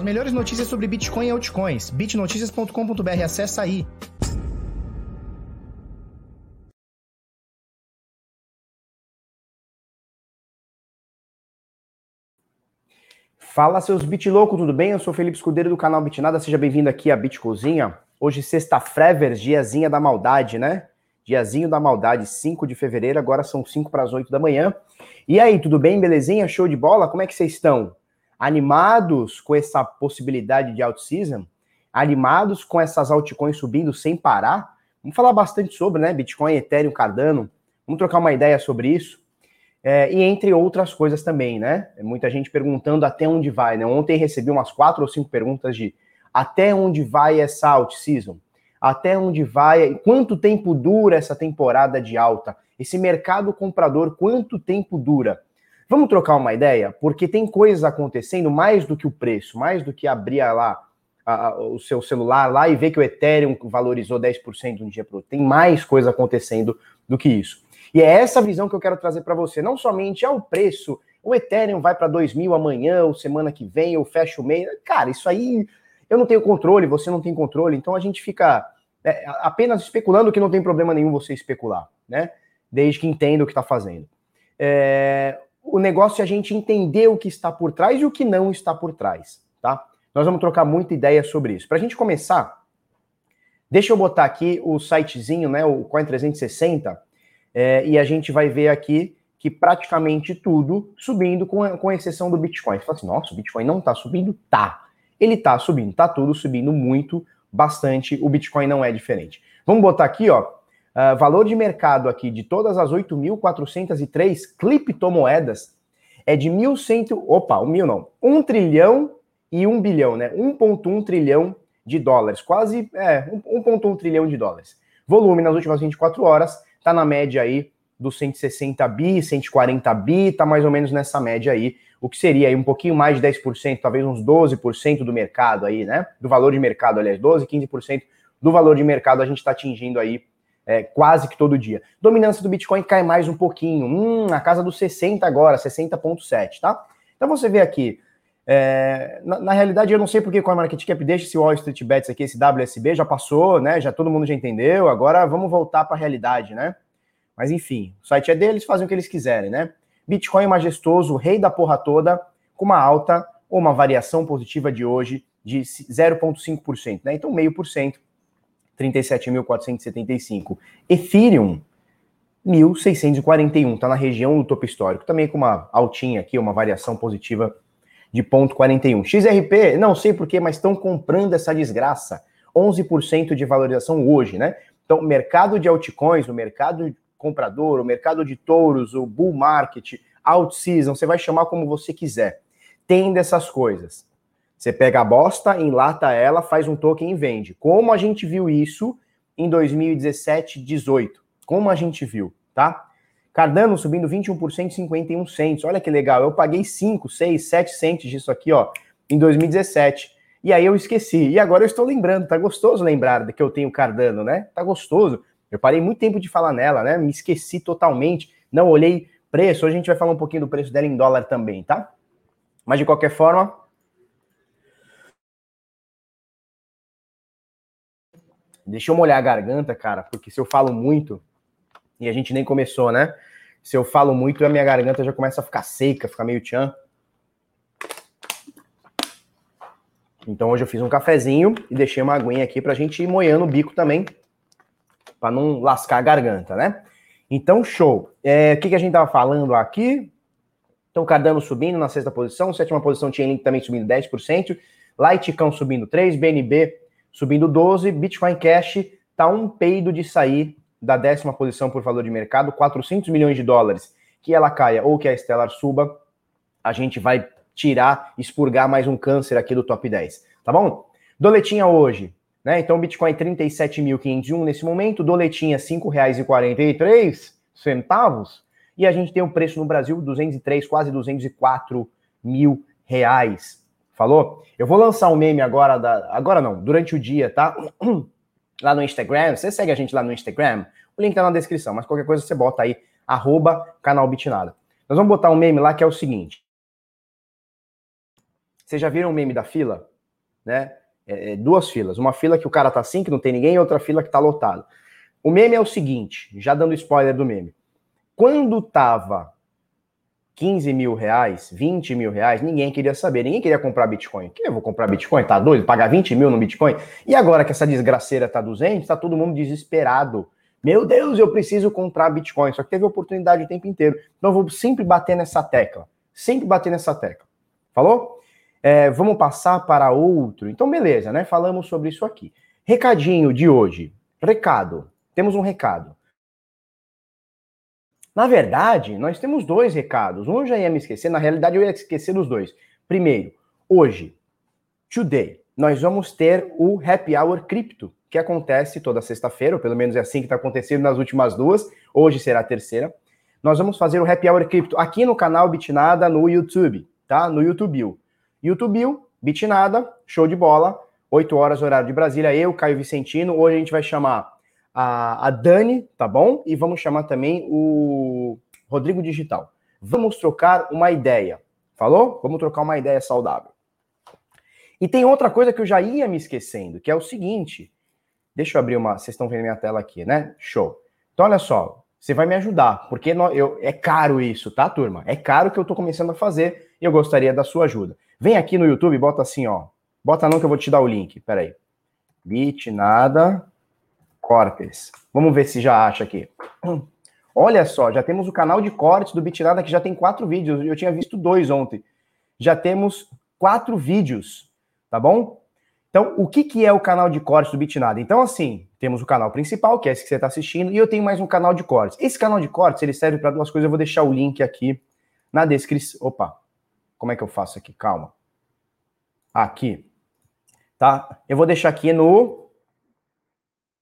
As melhores notícias sobre Bitcoin e altcoins. bitnoticias.com.br. Acesse aí. Fala seus Bitlouco, tudo bem? Eu sou Felipe Escudeiro do canal Bitnada, seja bem-vindo aqui à Bitcozinha. Hoje sexta-feira, diazinha da maldade, né? Diazinho da maldade, 5 de fevereiro, agora são 5 para as 8 da manhã. E aí, tudo bem? Belezinha? Show de bola? Como é que vocês estão? Animados com essa possibilidade de out-season? Animados com essas altcoins subindo sem parar? Vamos falar bastante sobre, né? Bitcoin, Ethereum, Cardano. Vamos trocar uma ideia sobre isso. É, e entre outras coisas também, né? Muita gente perguntando até onde vai, né? Ontem recebi umas quatro ou cinco perguntas de até onde vai essa out season? Até onde vai? Quanto tempo dura essa temporada de alta? Esse mercado comprador, quanto tempo dura? Vamos trocar uma ideia? Porque tem coisas acontecendo mais do que o preço, mais do que abrir lá a, a, o seu celular lá e ver que o Ethereum valorizou 10% de um dia para outro. Tem mais coisa acontecendo do que isso. E é essa visão que eu quero trazer para você. Não somente ao preço, o Ethereum vai para 2 mil amanhã, ou semana que vem, ou fecha o mês. Cara, isso aí eu não tenho controle, você não tem controle, então a gente fica é, apenas especulando que não tem problema nenhum você especular, né? Desde que entenda o que está fazendo. É, o negócio é a gente entender o que está por trás e o que não está por trás, tá? Nós vamos trocar muita ideia sobre isso. Para a gente começar, deixa eu botar aqui o sitezinho, né, o Coin 360, é, e a gente vai ver aqui que praticamente tudo subindo, com, com exceção do Bitcoin. Você fala assim, nossa, o Bitcoin não está subindo? Tá. Ele está subindo, tá tudo subindo muito, bastante. O Bitcoin não é diferente. Vamos botar aqui, ó, uh, valor de mercado aqui de todas as 8.403 criptomoedas é de 1.100, opa, 1 mil não, 1 trilhão e 1 bilhão, né? 1.1 trilhão de dólares, quase, é, 1.1 trilhão de dólares. Volume nas últimas 24 horas, tá na média aí dos 160 bi, 140 bi, tá mais ou menos nessa média aí, o que seria aí um pouquinho mais de 10%, talvez uns 12% do mercado aí, né? Do valor de mercado, aliás, 12, 15% do valor de mercado a gente está atingindo aí é, quase que todo dia. Dominância do Bitcoin cai mais um pouquinho, hum, na casa dos 60 agora, 60,7, tá? Então você vê aqui, é, na, na, realidade eu não sei porque com a Market Cap deixa esse Wall Street Bets aqui, esse WSB já passou, né? Já todo mundo já entendeu, agora vamos voltar para a realidade, né? Mas enfim, o site é deles, fazem o que eles quiserem, né? Bitcoin majestoso, rei da porra toda, com uma alta ou uma variação positiva de hoje de 0,5%, né? Então, meio por cento, 37.475. Ethereum, 1.641, tá na região do topo histórico, também com uma altinha aqui, uma variação positiva de 0,41. XRP, não sei porquê, mas estão comprando essa desgraça. 11% de valorização hoje, né? Então, mercado de altcoins, o mercado comprador, o mercado de touros, o bull market, out season, você vai chamar como você quiser. Tem dessas coisas. Você pega a bosta, enlata ela, faz um token e vende. Como a gente viu isso em 2017, 18. Como a gente viu, tá? Cardano subindo 21%, 51 centos. Olha que legal. Eu paguei 5, 6, 7 centos disso aqui, ó, em 2017. E aí eu esqueci. E agora eu estou lembrando. Tá gostoso lembrar que eu tenho Cardano, né? Tá gostoso. Eu parei muito tempo de falar nela, né? Me esqueci totalmente, não olhei preço. Hoje a gente vai falar um pouquinho do preço dela em dólar também, tá? Mas de qualquer forma. Deixa eu molhar a garganta, cara, porque se eu falo muito, e a gente nem começou, né? Se eu falo muito, a minha garganta já começa a ficar seca, ficar meio tchan. Então hoje eu fiz um cafezinho e deixei uma aguinha aqui pra gente ir moendo o bico também para não lascar a garganta, né? Então, show. É, o que, que a gente tava falando aqui? Então, Cardano subindo na sexta posição, sétima posição tinha Link também subindo 10%, Litecoin subindo 3%, BNB subindo 12%, Bitcoin Cash tá um peido de sair da décima posição por valor de mercado, 400 milhões de dólares, que ela caia ou que a Stellar suba, a gente vai tirar, expurgar mais um câncer aqui do top 10, tá bom? Doletinha hoje, né? Então, Bitcoin 37.501 nesse momento, doletinha R$ 5,43 centavos, e a gente tem o um preço no Brasil 203, quase 204 mil reais. Falou? Eu vou lançar um meme agora, da, agora não, durante o dia, tá? Lá no Instagram, você segue a gente lá no Instagram, o link tá na descrição, mas qualquer coisa você bota aí, arroba canal Bitnada. Nós vamos botar um meme lá que é o seguinte. Vocês já viram o meme da fila? Né? É, é, duas filas. Uma fila que o cara tá assim, que não tem ninguém, e outra fila que tá lotado. O meme é o seguinte, já dando spoiler do meme. Quando tava 15 mil reais, 20 mil reais, ninguém queria saber, ninguém queria comprar Bitcoin. Que eu vou comprar Bitcoin? Tá doido? Pagar 20 mil no Bitcoin? E agora que essa desgraceira tá 200, tá todo mundo desesperado. Meu Deus, eu preciso comprar Bitcoin. Só que teve oportunidade o tempo inteiro. Então eu vou sempre bater nessa tecla. Sempre bater nessa tecla. Falou? É, vamos passar para outro. Então, beleza, né? Falamos sobre isso aqui. Recadinho de hoje. Recado. Temos um recado. Na verdade, nós temos dois recados. Um eu já ia me esquecer, na realidade eu ia esquecer dos dois. Primeiro, hoje, today, nós vamos ter o Happy Hour Cripto, que acontece toda sexta-feira, ou pelo menos é assim que está acontecendo nas últimas duas, hoje será a terceira. Nós vamos fazer o Happy Hour Cripto aqui no canal Bitnada no YouTube, tá? No YouTube. YouTube, Bitnada, show de bola, 8 horas horário de Brasília, eu, Caio Vicentino, hoje a gente vai chamar a, a Dani, tá bom? E vamos chamar também o Rodrigo Digital. Vamos trocar uma ideia. Falou? Vamos trocar uma ideia saudável. E tem outra coisa que eu já ia me esquecendo, que é o seguinte. Deixa eu abrir uma. Vocês estão vendo minha tela aqui, né? Show. Então, olha só. Você vai me ajudar, porque eu, é caro isso, tá, turma? É caro que eu tô começando a fazer e eu gostaria da sua ajuda. Vem aqui no YouTube, bota assim, ó. Bota não que eu vou te dar o link. Peraí. Bit nada cortes. Vamos ver se já acha aqui. Olha só, já temos o canal de cortes do Bitnada que já tem quatro vídeos. Eu tinha visto dois ontem. Já temos quatro vídeos, tá bom? Então, o que, que é o canal de cortes do Bitnada? Então, assim, temos o canal principal, que é esse que você está assistindo, e eu tenho mais um canal de cortes. Esse canal de cortes, ele serve para duas coisas. Eu vou deixar o link aqui na descrição. Opa, como é que eu faço aqui? Calma. Aqui. Tá? Eu vou deixar aqui no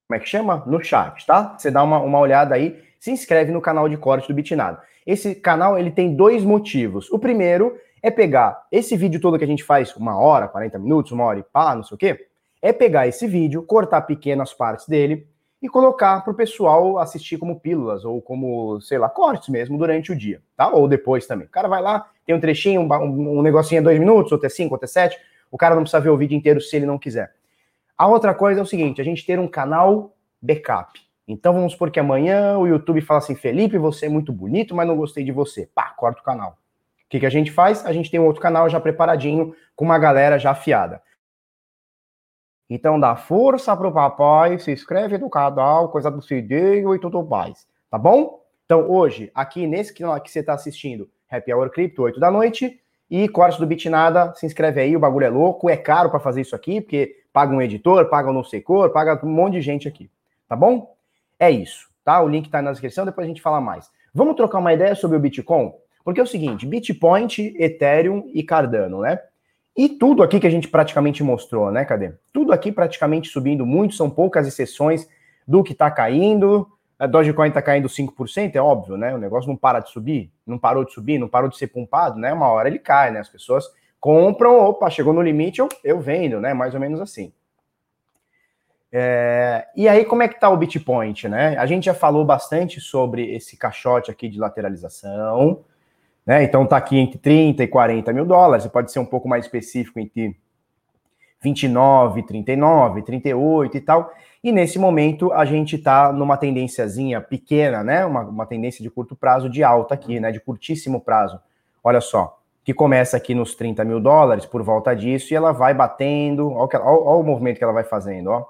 como é que chama? No chat, tá? Você dá uma, uma olhada aí, se inscreve no canal de corte do Bitnado. Esse canal ele tem dois motivos. O primeiro é pegar esse vídeo todo que a gente faz, uma hora, 40 minutos, uma hora e pá, não sei o quê, é pegar esse vídeo, cortar pequenas partes dele e colocar para o pessoal assistir como pílulas ou como, sei lá, cortes mesmo durante o dia, tá? Ou depois também. O cara vai lá, tem um trechinho, um, um, negocinho é dois minutos, outro é cinco, outro é sete. O cara não precisa ver o vídeo inteiro se ele não quiser. A outra coisa é o seguinte: a gente ter um canal backup. Então vamos supor que amanhã o YouTube fala assim: Felipe, você é muito bonito, mas não gostei de você. Pá, corta o canal. O que, que a gente faz? A gente tem um outro canal já preparadinho, com uma galera já afiada. Então dá força pro papai, se inscreve no canal, coisa do Cidinho e tudo mais. Tá bom? Então hoje, aqui nesse canal que você está assistindo, Happy Hour Crypto, 8 da noite, e corte do Bitnada, se inscreve aí, o bagulho é louco, é caro para fazer isso aqui, porque paga um editor, paga um não sei cor, paga um monte de gente aqui, tá bom? É isso, tá? O link tá na descrição, depois a gente fala mais. Vamos trocar uma ideia sobre o Bitcoin? Porque é o seguinte, Bitpoint, Ethereum e Cardano, né? E tudo aqui que a gente praticamente mostrou, né? Cadê? Tudo aqui praticamente subindo muito, são poucas exceções do que tá caindo, a Dogecoin está caindo 5%, é óbvio, né? O negócio não para de subir, não parou de subir, não parou de ser pumpado, né? Uma hora ele cai, né? As pessoas compram, opa, chegou no limite, eu, eu vendo, né? Mais ou menos assim. É, e aí, como é que tá o Bitpoint, né? A gente já falou bastante sobre esse caixote aqui de lateralização, né? Então tá aqui entre 30 e 40 mil dólares, você pode ser um pouco mais específico entre 29, 39, 38 e tal. E nesse momento a gente está numa tendênciazinha pequena, né? Uma, uma tendência de curto prazo de alta aqui, né? De curtíssimo prazo. Olha só, que começa aqui nos 30 mil dólares por volta disso e ela vai batendo. Olha, o movimento que ela vai fazendo, ó.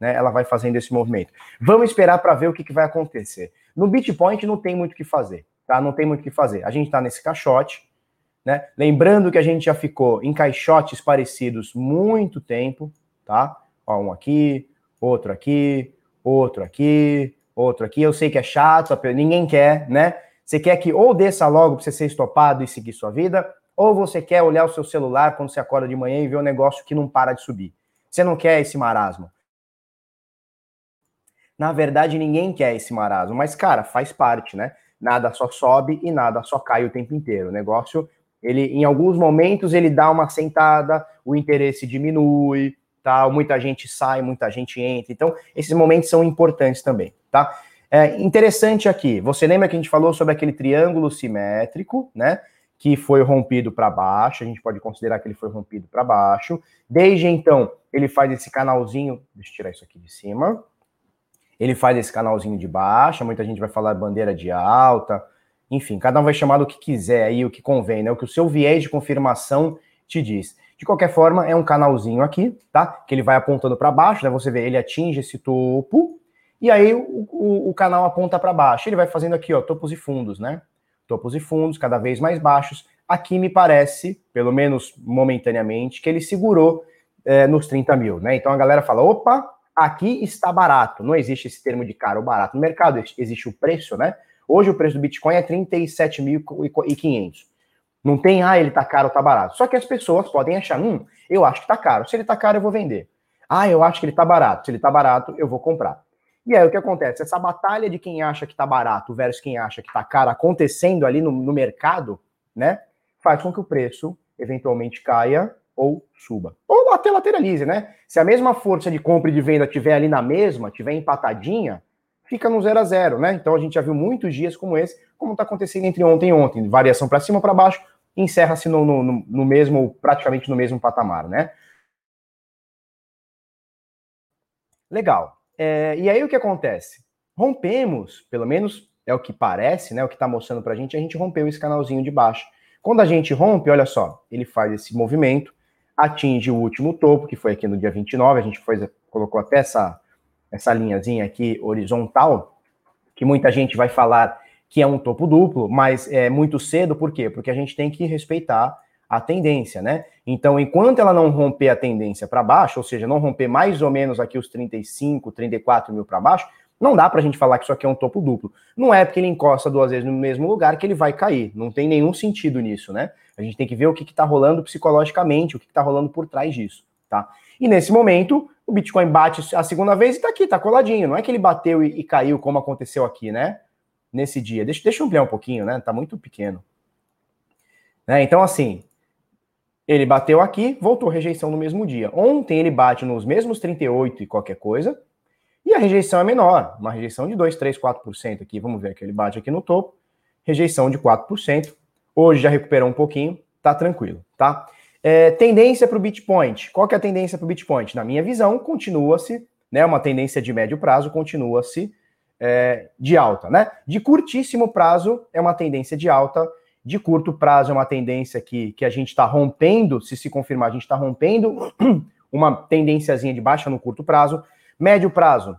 Né, ela vai fazendo esse movimento. Vamos esperar para ver o que, que, vai acontecer. No Bitcoin não tem muito o que fazer, tá? Não tem muito o que fazer. A gente está nesse caixote, né? Lembrando que a gente já ficou em caixotes parecidos muito tempo, tá? Ó, um aqui, outro aqui, outro aqui, outro aqui. Eu sei que é chato, ninguém quer, né? Você quer que ou desça logo para você ser estopado e seguir sua vida, ou você quer olhar o seu celular quando você acorda de manhã e ver um negócio que não para de subir. Você não quer esse marasmo. Na verdade, ninguém quer esse marasmo, mas, cara, faz parte, né? Nada só sobe e nada só cai o tempo inteiro. O negócio, ele, em alguns momentos, ele dá uma sentada, o interesse diminui, tal, muita gente sai, muita gente entra. Então, esses momentos são importantes também, tá? É interessante aqui, você lembra que a gente falou sobre aquele triângulo simétrico, né? que foi rompido para baixo, a gente pode considerar que ele foi rompido para baixo. Desde então, ele faz esse canalzinho, deixa eu tirar isso aqui de cima. Ele faz esse canalzinho de baixa, muita gente vai falar bandeira de alta, enfim, cada um vai chamar do que quiser aí, o que convém, né? O que o seu viés de confirmação te diz. De qualquer forma, é um canalzinho aqui, tá? Que ele vai apontando para baixo, né? Você vê, ele atinge esse topo, e aí o, o, o canal aponta para baixo. Ele vai fazendo aqui, ó, topos e fundos, né? Topos e fundos cada vez mais baixos. Aqui me parece, pelo menos momentaneamente, que ele segurou é, nos 30 mil, né? Então a galera fala: opa, aqui está barato. Não existe esse termo de caro ou barato no mercado, existe o preço, né? Hoje o preço do Bitcoin é 37.500. Não tem, ah, ele tá caro ou tá barato. Só que as pessoas podem achar, hum, eu acho que tá caro. Se ele tá caro, eu vou vender. Ah, eu acho que ele tá barato. Se ele tá barato, eu vou comprar. E aí o que acontece? Essa batalha de quem acha que tá barato versus quem acha que tá caro acontecendo ali no, no mercado, né? Faz com que o preço eventualmente caia ou suba. Ou até lateralize, né? Se a mesma força de compra e de venda tiver ali na mesma, tiver empatadinha, fica no zero a zero, né? Então a gente já viu muitos dias como esse, como está acontecendo entre ontem e ontem, variação para cima para baixo, encerra-se no, no, no, mesmo, praticamente no mesmo patamar, né? Legal. É, e aí o que acontece? Rompemos, pelo menos é o que parece, né? O que está mostrando para a gente, a gente rompeu esse canalzinho de baixo. Quando a gente rompe, olha só, ele faz esse movimento, atinge o último topo, que foi aqui no dia 29, a gente foi, colocou até essa essa linhazinha aqui horizontal, que muita gente vai falar que é um topo duplo, mas é muito cedo, por quê? Porque a gente tem que respeitar a tendência, né? Então, enquanto ela não romper a tendência para baixo, ou seja, não romper mais ou menos aqui os 35, 34 mil para baixo, não dá para a gente falar que isso aqui é um topo duplo. Não é porque ele encosta duas vezes no mesmo lugar que ele vai cair. Não tem nenhum sentido nisso, né? A gente tem que ver o que está rolando psicologicamente, o que está rolando por trás disso, tá? E nesse momento, o Bitcoin bate a segunda vez e tá aqui, tá coladinho. Não é que ele bateu e, e caiu como aconteceu aqui, né? Nesse dia. Deixa, deixa eu ampliar um pouquinho, né? Tá muito pequeno. Né? Então, assim, ele bateu aqui, voltou rejeição no mesmo dia. Ontem ele bate nos mesmos 38 e qualquer coisa, e a rejeição é menor, uma rejeição de 2, 3, 4% aqui. Vamos ver que ele bate aqui no topo, rejeição de 4%. Hoje já recuperou um pouquinho, tá tranquilo, tá? É, tendência para o Bitcoin. Qual que é a tendência para o Bitcoin? Na minha visão, continua-se, né? Uma tendência de médio prazo continua-se é, de alta, né? De curtíssimo prazo é uma tendência de alta, de curto prazo é uma tendência que, que a gente está rompendo, se se confirmar, a gente está rompendo uma tendênciazinha de baixa no curto prazo. Médio prazo,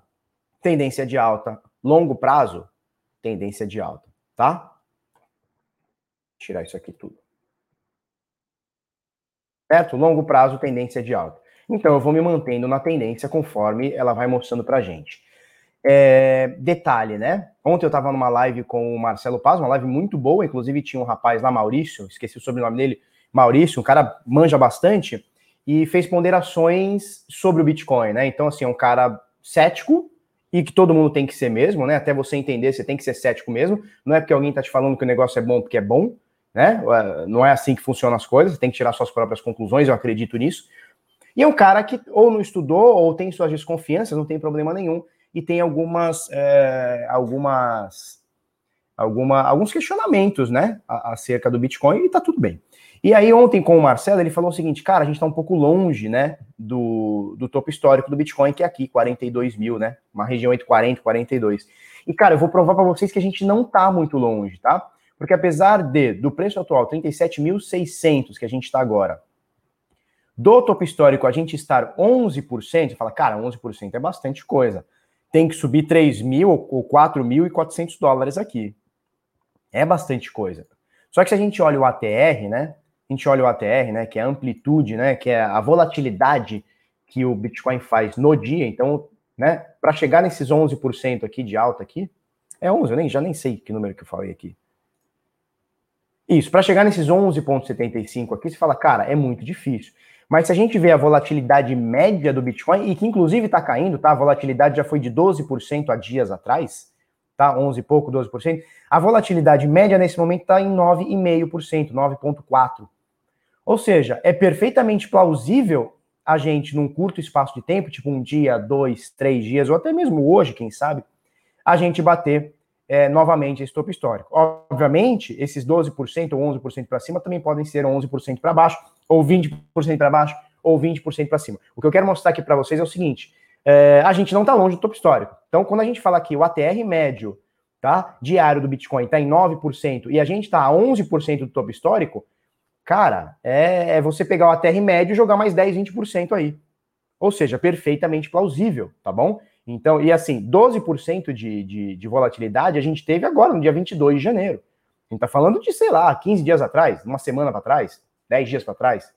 tendência de alta. Longo prazo, tendência de alta, tá? Tirar isso aqui tudo certo? Longo prazo, tendência de alta. Então, eu vou me mantendo na tendência conforme ela vai mostrando para gente. É, detalhe, né? Ontem eu estava numa live com o Marcelo Paz, uma live muito boa, inclusive tinha um rapaz lá, Maurício, esqueci o sobrenome dele, Maurício, um cara manja bastante, e fez ponderações sobre o Bitcoin, né? Então, assim, é um cara cético, e que todo mundo tem que ser mesmo, né? Até você entender, você tem que ser cético mesmo. Não é porque alguém está te falando que o negócio é bom porque é bom né? Não é assim que funcionam as coisas, tem que tirar suas próprias conclusões, eu acredito nisso. E é um cara que ou não estudou ou tem suas desconfianças, não tem problema nenhum, e tem algumas, é, algumas, alguma, alguns questionamentos, né, acerca do Bitcoin, e tá tudo bem. E aí ontem com o Marcelo, ele falou o seguinte, cara, a gente tá um pouco longe, né, do, do topo histórico do Bitcoin, que é aqui, 42 mil, né, uma região entre 40 e 42. E, cara, eu vou provar para vocês que a gente não tá muito longe, tá? Porque apesar de, do preço atual, 37.600 que a gente está agora, do topo histórico a gente estar 11%, você fala, cara, 11% é bastante coisa. Tem que subir 3 mil ou 4.400 dólares aqui. É bastante coisa. Só que se a gente olha o ATR, né? A gente olha o ATR, né? Que é a amplitude, né? Que é a volatilidade que o Bitcoin faz no dia. Então, né? Para chegar nesses 11% aqui de alta aqui, é 11, eu nem, já nem sei que número que eu falei aqui. Isso, para chegar nesses 11,75 aqui, você fala, cara, é muito difícil. Mas se a gente vê a volatilidade média do Bitcoin, e que inclusive está caindo, tá? A volatilidade já foi de 12% há dias atrás, tá? 11 e pouco, 12%. A volatilidade média nesse momento está em 9,5%, 9,4%. Ou seja, é perfeitamente plausível a gente, num curto espaço de tempo, tipo um dia, dois, três dias, ou até mesmo hoje, quem sabe, a gente bater é, novamente esse topo histórico. Obviamente, esses 12% ou 11% para cima também podem ser 11% para baixo, ou 20% para baixo, ou 20% para cima. O que eu quero mostrar aqui para vocês é o seguinte: é, a gente não está longe do topo histórico. Então, quando a gente fala aqui o ATR médio tá, diário do Bitcoin está em 9% e a gente está a 11% do topo histórico, cara, é, é, você pegar o ATR médio e jogar mais 10, 20% aí. Ou seja, perfeitamente plausível, tá bom? Então, e assim, 12% de, de, de volatilidade a gente teve agora, no dia 22 de janeiro. A gente está falando de, sei lá, 15 dias atrás, uma semana para trás, 10 dias para trás.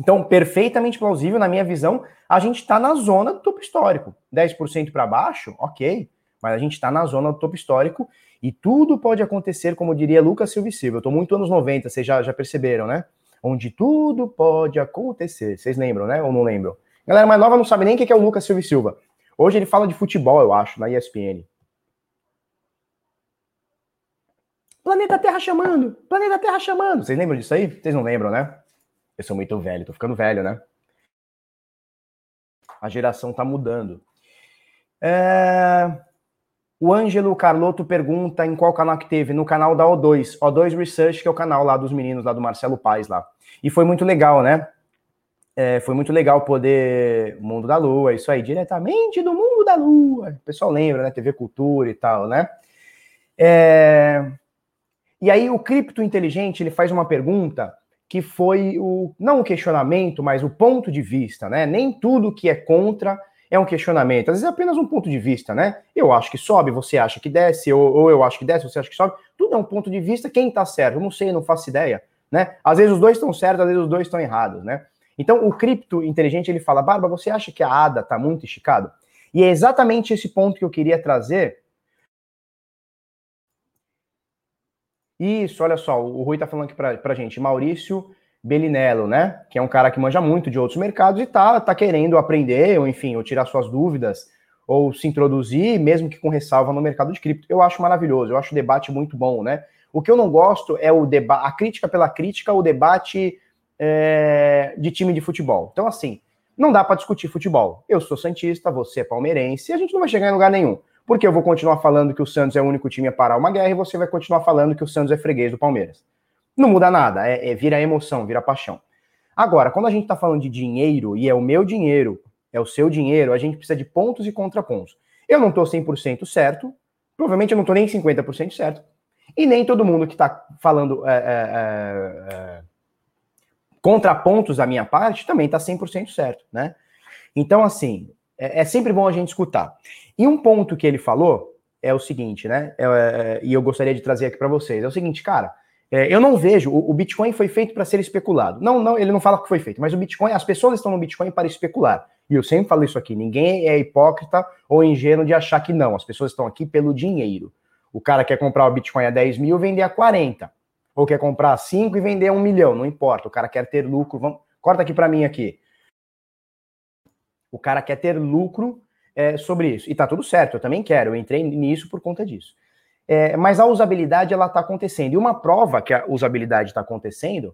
Então, perfeitamente plausível, na minha visão, a gente está na zona do topo histórico. 10% para baixo, ok, mas a gente está na zona do topo histórico e tudo pode acontecer, como diria Lucas Silva Silva. Eu estou muito anos 90, vocês já, já perceberam, né? Onde tudo pode acontecer. Vocês lembram, né? Ou não lembram? Galera mais nova não sabe nem o que é o Lucas Silva Silva. Hoje ele fala de futebol, eu acho, na ESPN. Planeta Terra chamando! Planeta Terra chamando! Vocês lembram disso aí? Vocês não lembram, né? Eu sou muito velho, tô ficando velho, né? A geração tá mudando. É... O Ângelo Carlotto pergunta em qual canal que teve? No canal da O2. O2 Research, que é o canal lá dos meninos, lá do Marcelo Paz lá. E foi muito legal, né? É, foi muito legal poder. Mundo da Lua, isso aí, diretamente do mundo da Lua. O pessoal lembra, né? TV Cultura e tal, né? É... E aí o cripto inteligente ele faz uma pergunta que foi o não o questionamento, mas o ponto de vista, né? Nem tudo que é contra é um questionamento, às vezes é apenas um ponto de vista, né? Eu acho que sobe, você acha que desce, ou, ou eu acho que desce, você acha que sobe. Tudo é um ponto de vista, quem tá certo? Eu não sei, não faço ideia, né? Às vezes os dois estão certos, às vezes os dois estão errados, né? Então o cripto inteligente ele fala, Barba, você acha que a ADA tá muito esticado? E é exatamente esse ponto que eu queria trazer. Isso, olha só, o Rui tá falando aqui pra, pra gente, Maurício Belinello, né? Que é um cara que manja muito de outros mercados e tá, tá querendo aprender, ou enfim, ou tirar suas dúvidas, ou se introduzir, mesmo que com ressalva no mercado de cripto. Eu acho maravilhoso, eu acho o debate muito bom, né? O que eu não gosto é o debate, a crítica pela crítica, o debate é, de time de futebol. Então, assim, não dá para discutir futebol. Eu sou santista, você é palmeirense, e a gente não vai chegar em lugar nenhum. Porque eu vou continuar falando que o Santos é o único time a parar uma guerra e você vai continuar falando que o Santos é freguês do Palmeiras. Não muda nada, é, é vira emoção, vira paixão. Agora, quando a gente está falando de dinheiro, e é o meu dinheiro, é o seu dinheiro, a gente precisa de pontos e contrapontos. Eu não estou 100% certo, provavelmente eu não estou nem 50% certo, e nem todo mundo que está falando é, é, é, é, contrapontos da minha parte também está 100% certo, né? Então, assim, é, é, sempre bom a gente escutar. E um ponto que ele falou é o seguinte, né? É, e eu gostaria de trazer aqui para vocês: é o seguinte, cara. É, eu não vejo, o, o Bitcoin foi feito para ser especulado. Não, não, ele não fala que foi feito, mas o Bitcoin, as pessoas estão no Bitcoin para especular. E eu sempre falo isso aqui: ninguém é hipócrita ou ingênuo de achar que não. As pessoas estão aqui pelo dinheiro. O cara quer comprar o Bitcoin a 10 mil vender a 40. Ou quer comprar a 5 e vender a 1 milhão, não importa. O cara quer ter lucro. Vamos... Corta aqui para mim aqui. O cara quer ter lucro é, sobre isso. E tá tudo certo, eu também quero. Eu entrei nisso por conta disso. É, mas a usabilidade ela está acontecendo. E uma prova que a usabilidade está acontecendo,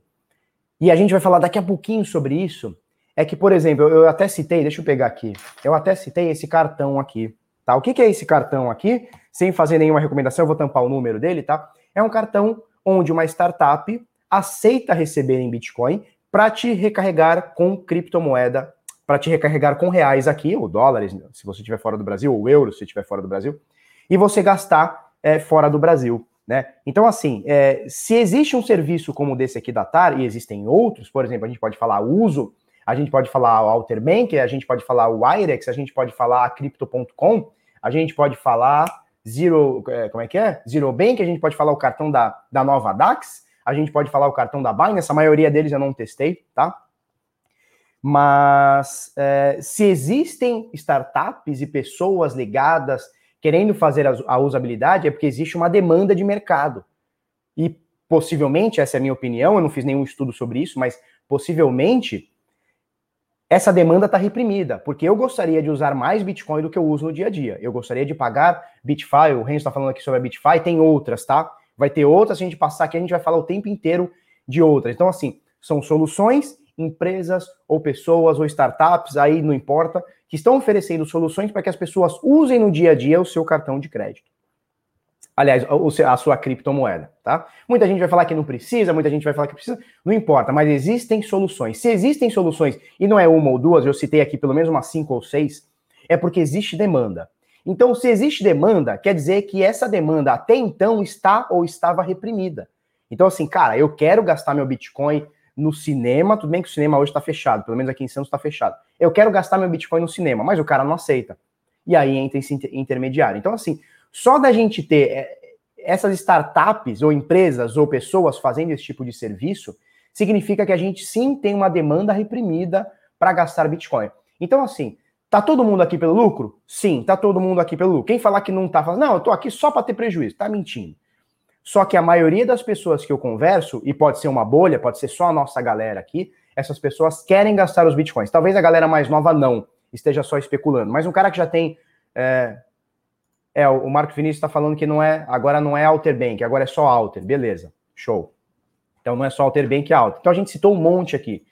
e a gente vai falar daqui a pouquinho sobre isso, é que, por exemplo, eu, até citei, deixa eu pegar aqui, eu até citei esse cartão aqui. Tá? O que, que é esse cartão aqui? Sem fazer nenhuma recomendação, eu vou tampar o número dele, tá? É um cartão onde uma startup aceita receber em Bitcoin para te recarregar com criptomoeda, para te recarregar com reais aqui, ou dólares, se você estiver fora do Brasil, ou euros, se estiver fora do Brasil, e você gastar é, fora do Brasil. Né? Então, assim, é, se existe um serviço como desse aqui da TAR, e existem outros, por exemplo, a gente pode falar Uso, a gente pode falar o Alterbank, a gente pode falar o Irex, a gente pode falar a Crypto.com, a gente pode falar Zero, é, como é que é? Zero Bank, a gente pode falar o cartão da, da nova DAX, a gente pode falar o cartão da Binance, a maioria deles eu não testei, tá? Mas é, se existem startups e pessoas ligadas querendo fazer a usabilidade é porque existe uma demanda de mercado. E possivelmente, essa é a minha opinião, eu não fiz nenhum estudo sobre isso, mas possivelmente essa demanda está reprimida, porque eu gostaria de usar mais Bitcoin do que eu uso no dia a dia. Eu gostaria de pagar Bitfi, o Renzo está falando aqui sobre a Bitfi, tem outras, tá? Vai ter outras, se a gente passar aqui, a gente vai falar o tempo inteiro de outras. Então, assim, são soluções empresas ou pessoas ou startups, aí não importa, que estão oferecendo soluções para que as pessoas usem no dia a dia o seu cartão de crédito. Aliás, a sua criptomoeda, tá? Muita gente vai falar que não precisa, muita gente vai falar que precisa, não importa, mas existem soluções. Se existem soluções, e não é uma ou duas, eu citei aqui pelo menos umas cinco ou seis, é porque existe demanda. Então, se existe demanda, quer dizer que essa demanda até então está ou estava reprimida. Então, assim, cara, eu quero gastar meu Bitcoin no cinema, tudo bem que o cinema hoje está fechado, pelo menos aqui em Santos está fechado. Eu quero gastar meu Bitcoin no cinema, mas o cara não aceita. E aí entra esse intermediário. Então, assim, só da gente ter é, essas startups, ou empresas, ou pessoas fazendo esse tipo de serviço, significa que a gente sim tem uma demanda reprimida para gastar Bitcoin. Então, assim, tá todo mundo aqui pelo lucro? Sim, tá todo mundo aqui pelo lucro. Quem falar que não tá, fala, não, eu tô aqui só para ter prejuízo, tá mentindo. Só que a maioria das pessoas que eu converso, e pode ser uma bolha, pode ser só a nossa galera aqui, essas pessoas querem gastar os bitcoins. Talvez a galera mais nova não, esteja só especulando. Mas um cara que já tem é, é, o Marco Vinícius está falando que não é, agora não é Alter Bank, agora é só Alter. Beleza, show. Então não é só Alter Bank e Alter. Então a gente citou um monte aqui.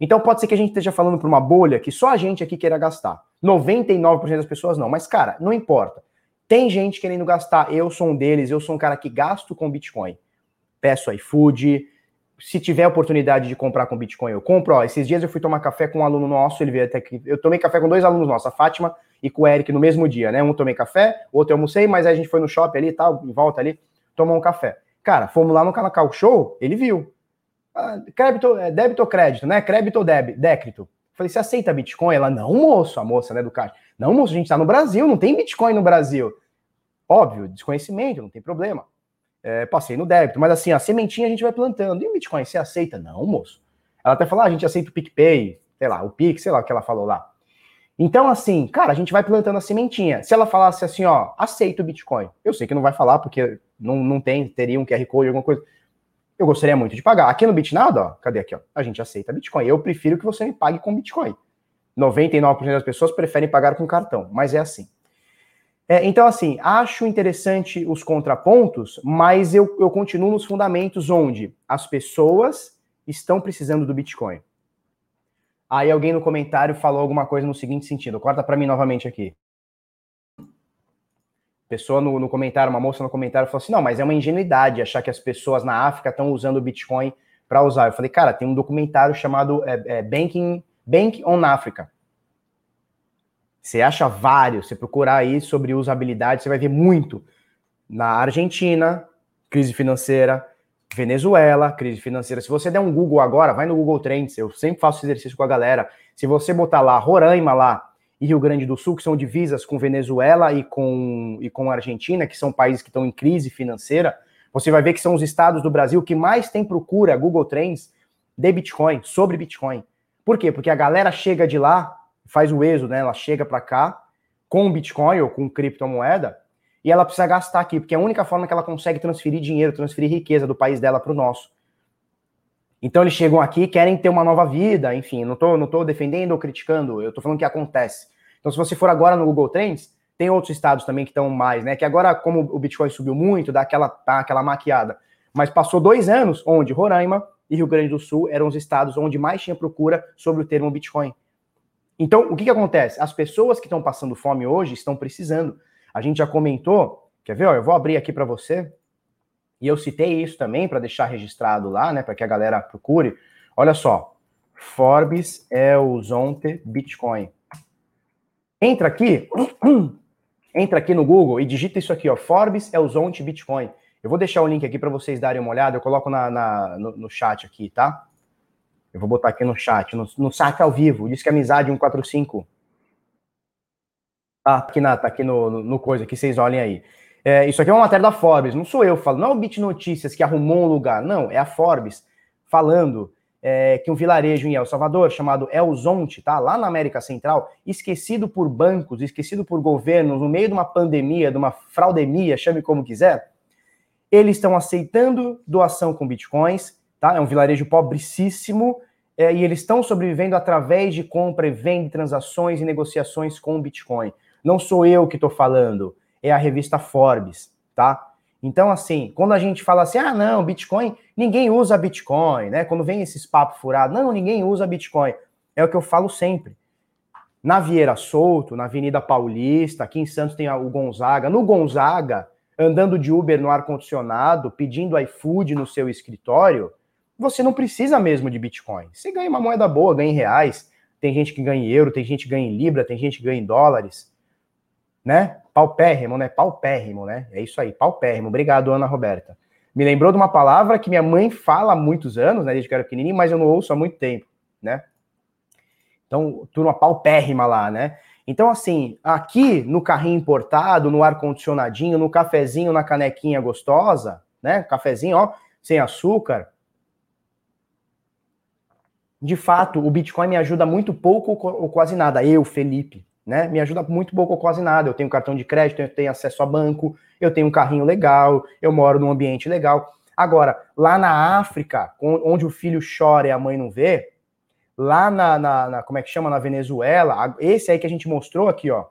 Então pode ser que a gente esteja falando para uma bolha que só a gente aqui queira gastar. 99% das pessoas não. Mas, cara, não importa. Tem gente querendo gastar. Eu sou um deles. Eu sou um cara que gasto com Bitcoin. Peço iFood. Se tiver oportunidade de comprar com Bitcoin, eu compro. Ó, esses dias eu fui tomar café com um aluno nosso. Ele veio até aqui. Eu tomei café com dois alunos nossos, a Fátima e com o Eric no mesmo dia, né? Um tomei café, o outro eu almocei, mas aí a gente foi no shopping ali e tal, em volta ali, tomou um café. Cara, fomos lá no Canacal Show, ele viu. Ah, crédito, é, débito ou crédito, né? Crédito ou débito? Décrito. Falei, você aceita Bitcoin? Ela, não, moço, a moça, né, do caixa. Não, moço, a gente tá no Brasil, não tem Bitcoin no Brasil. Óbvio, desconhecimento, não tem problema. É, passei no débito, mas assim, a sementinha a gente vai plantando. E o Bitcoin, você aceita? Não, moço. Ela até falou, ah, a gente aceita o PicPay, sei lá, o Pix, sei lá o que ela falou lá. Então, assim, cara, a gente vai plantando a sementinha. Se ela falasse assim, ó, aceito o Bitcoin. Eu sei que não vai falar, porque não, não tem, teria um QR Code, alguma coisa. Eu gostaria muito de pagar. Aqui no Bitnado, ó, cadê aqui, ó? A gente aceita Bitcoin. Eu prefiro que você me pague com Bitcoin. 99% das pessoas preferem pagar com cartão, mas é assim. É, então, assim, acho interessante os contrapontos, mas eu, eu continuo nos fundamentos onde as pessoas estão precisando do Bitcoin. Aí alguém no comentário falou alguma coisa no seguinte sentido. Corta para mim novamente aqui. Pessoa no, no, comentário, uma moça no comentário falou assim: não, mas é uma ingenuidade achar que as pessoas na África estão usando o Bitcoin para usar. Eu falei, cara, tem um documentário chamado é, é, Banking, Bank on Africa. Você acha vários, você procurar aí sobre usabilidade, você vai ver muito. Na Argentina, crise financeira, Venezuela, crise financeira. Se você der um Google agora, vai no Google Trends, eu sempre faço exercício com a galera. Se você botar lá Roraima lá e Rio Grande do Sul, que são divisas com Venezuela e com, e com Argentina, que são países que estão em crise financeira, você vai ver que são os estados do Brasil que mais tem procura Google Trends de Bitcoin, sobre Bitcoin. Por quê? Porque a galera chega de lá, faz o êxodo, né? Ela chega para cá com Bitcoin ou com criptomoeda e ela precisa gastar aqui, porque é a única forma que ela consegue transferir dinheiro, transferir riqueza do país dela para o nosso. Então eles chegam aqui querem ter uma nova vida, enfim, não estou não tô defendendo ou criticando, eu estou falando que acontece. Então se você for agora no Google Trends, tem outros estados também que estão mais, né? Que agora, como o Bitcoin subiu muito, dá aquela, tá, aquela maquiada. Mas passou dois anos onde Roraima e Rio Grande do Sul eram os estados onde mais tinha procura sobre o termo Bitcoin. Então, o que, que acontece? As pessoas que estão passando fome hoje estão precisando. A gente já comentou, quer ver? Ó, eu vou abrir aqui para você. E eu citei isso também para deixar registrado lá, né, para que a galera procure. Olha só, Forbes é o Zonte Bitcoin. Entra aqui, entra aqui no Google e digita isso aqui, ó, Forbes é Zonte Bitcoin. Eu vou deixar o link aqui para vocês darem uma olhada, eu coloco na, na no, no, chat aqui, tá? Eu vou botar aqui no chat, no, no chat ao vivo, diz que é amizade 145. Tá aqui, na, tá aqui no, no, no coisa, que vocês olhem aí. É, isso aqui é uma matéria da Forbes, não sou eu falando, não é o Bit Notícias que arrumou um lugar, não, é a Forbes falando é, que um vilarejo em El Salvador, chamado El Zonte, tá, lá na América Central, esquecido por bancos, esquecido por governos, no meio de uma pandemia, de uma fraudemia, chame como quiser, eles estão aceitando doação com bitcoins, tá, é um vilarejo pobricíssimo, é, e eles estão sobrevivendo através de compra e venda, transações e negociações com Bitcoin. Não sou eu que estou falando, é a revista Forbes, tá? Então, assim, quando a gente fala assim, ah, não, Bitcoin, ninguém usa Bitcoin, né? Quando vem esses papos furados, não, ninguém usa Bitcoin. É o que eu falo sempre. Na Vieira Solto, na Avenida Paulista, aqui em Santos tem o Gonzaga. No Gonzaga, andando de Uber no ar-condicionado, pedindo iFood no seu escritório, você não precisa mesmo de Bitcoin. Você ganha uma moeda boa, ganha em reais, tem gente que ganha em euro, tem gente que ganha em libra, tem gente que ganha em dólares, né? Paupérrimo, né? Paupérrimo, né? É isso aí, paupérrimo. Obrigado, Ana Roberta. Me lembrou de uma palavra que minha mãe fala há muitos anos, né? Desde que eu era pequenininho, mas eu não ouço há muito tempo, né? Então, turma paupérrima lá, né? Então, assim, aqui no carrinho importado, no ar-condicionadinho, no cafezinho, na canequinha gostosa, né? Cafezinho, ó, sem açúcar. De fato, o Bitcoin me ajuda muito pouco ou quase nada. Eu, Felipe, né? Me ajuda muito pouco ou quase nada. Eu tenho cartão de crédito, eu tenho acesso a banco, eu tenho um carrinho legal, eu moro num ambiente legal. Agora, lá na África, onde o filho chora e a mãe não vê, lá na, na, na, como é que chama, na Venezuela, esse aí que a gente mostrou aqui, ó,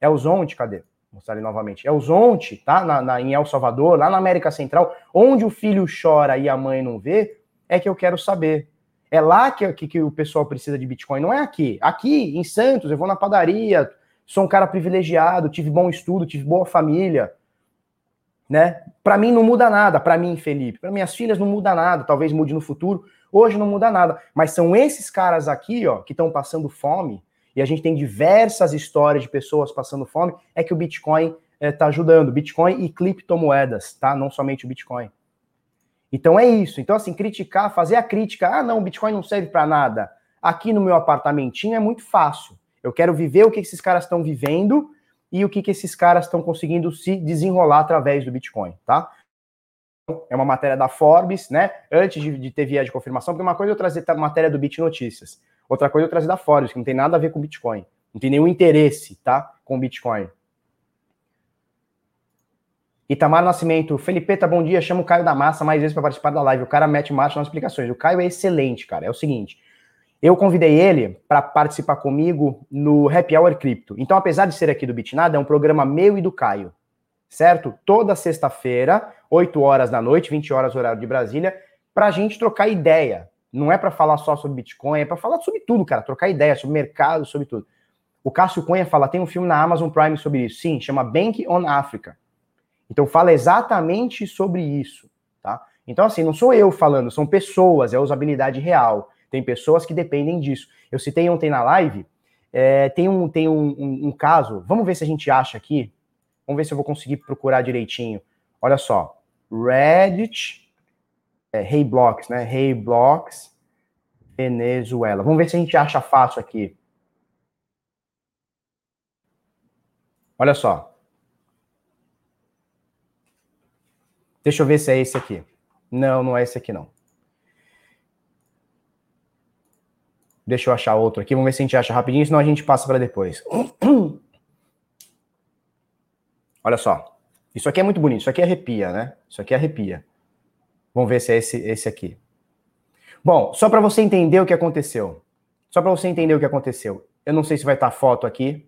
é o Zonte, cadê? Vou mostrar ele novamente. É o Zonte, tá? Na, na, em El Salvador, lá na América Central, onde o filho chora e a mãe não vê, é que eu quero saber. É lá que, que, que o pessoal precisa de Bitcoin, não é aqui. Aqui, em Santos, eu vou na padaria, sou um cara privilegiado, tive bom estudo, tive boa família, né? Para mim não muda nada, para mim, Felipe, para minhas filhas não muda nada, talvez mude no futuro, Hoje não muda nada, mas são esses caras aqui, ó, que estão passando fome, e a gente tem diversas histórias de pessoas passando fome, é que o Bitcoin está eh, ajudando. Bitcoin e criptomoedas, tá? Não somente o Bitcoin. Então é isso. Então, assim, criticar, fazer a crítica, ah, não, o Bitcoin não serve para nada. Aqui no meu apartamentinho é muito fácil. Eu quero viver o que esses caras estão vivendo e o que, que esses caras estão conseguindo se desenrolar através do Bitcoin, tá? É uma matéria da Forbes, né? Antes de, de ter via de confirmação, porque uma coisa é eu trazer matéria do Bit Notícias, outra coisa é eu trazer da Forbes, que não tem nada a ver com Bitcoin, não tem nenhum interesse, tá? Com Bitcoin. Itamar Nascimento, Felipeta, bom dia. Chama o Caio da Massa mais vezes para participar da live. O cara mete marcha nas explicações. O Caio é excelente, cara. É o seguinte: eu convidei ele para participar comigo no Happy Hour Crypto. Então, apesar de ser aqui do Bitnada, é um programa meu e do Caio certo? Toda sexta-feira, 8 horas da noite, 20 horas horário de Brasília, para a gente trocar ideia. Não é para falar só sobre Bitcoin, é para falar sobre tudo, cara. Trocar ideia sobre mercado, sobre tudo. O Cássio Cunha fala: tem um filme na Amazon Prime sobre isso. Sim, chama Bank on Africa. Então fala exatamente sobre isso, tá? Então, assim, não sou eu falando, são pessoas, é usabilidade real. Tem pessoas que dependem disso. Eu citei ontem na live, é, tem, um, tem um, um, um caso, vamos ver se a gente acha aqui, Vamos ver se eu vou conseguir procurar direitinho. Olha só. Reddit, é, Hey Blocks, né? Hey Blocks, Venezuela. Vamos ver se a gente acha fácil aqui. Olha só. Deixa eu ver se é esse aqui. Não, não é esse aqui não. Deixa eu achar outro aqui. Vamos ver se a gente acha rapidinho, senão a gente passa para depois. Olha só. Isso aqui é muito bonito. Isso aqui arrepia, né? Isso aqui arrepia. Vamos ver se é esse, esse aqui. Bom, só para você entender o que aconteceu. Só para você entender o que aconteceu. Eu não sei se vai estar tá foto aqui,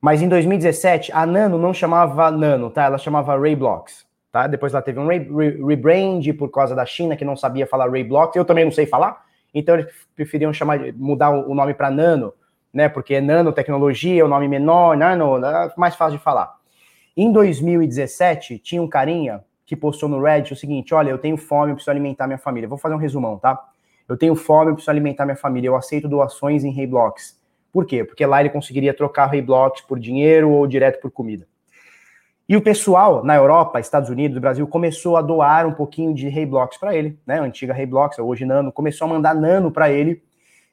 mas em 2017 a Nano não chamava Nano, tá? Ela chamava Rayblocks, tá? Depois ela teve um re re rebrand por causa da China que não sabia falar Rayblocks. Eu também não sei falar, então eles preferiam chamar mudar o nome para Nano, né? Porque nanotecnologia é o nome menor, Nano, é mais fácil de falar. Em 2017, tinha um carinha que postou no Reddit o seguinte: olha, eu tenho fome, eu preciso alimentar minha família. Vou fazer um resumão, tá? Eu tenho fome, eu preciso alimentar minha família. Eu aceito doações em Blocks. Por quê? Porque lá ele conseguiria trocar Blocks por dinheiro ou direto por comida. E o pessoal na Europa, Estados Unidos, Brasil, começou a doar um pouquinho de Blocks para ele, né? A antiga Blocks, hoje Nano, começou a mandar Nano para ele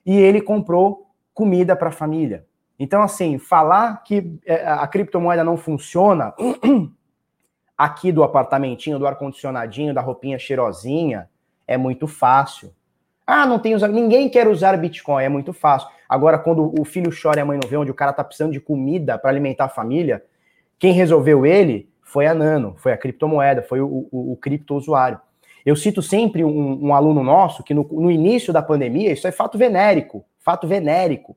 e ele comprou comida para a família. Então, assim, falar que é, a criptomoeda não funciona aqui do apartamentinho, do ar-condicionadinho, da roupinha cheirosinha, é muito fácil. Ah, não tem usar. Ninguém quer usar Bitcoin, é muito fácil. Agora, quando o filho chora e a mãe não vê, onde o cara tá precisando de comida para alimentar a família, quem resolveu ele foi a Nano, foi a criptomoeda, foi o, o, o cripto usuário. Eu cito sempre um, um aluno nosso que no, no início da pandemia, isso é fato venérico, fato venérico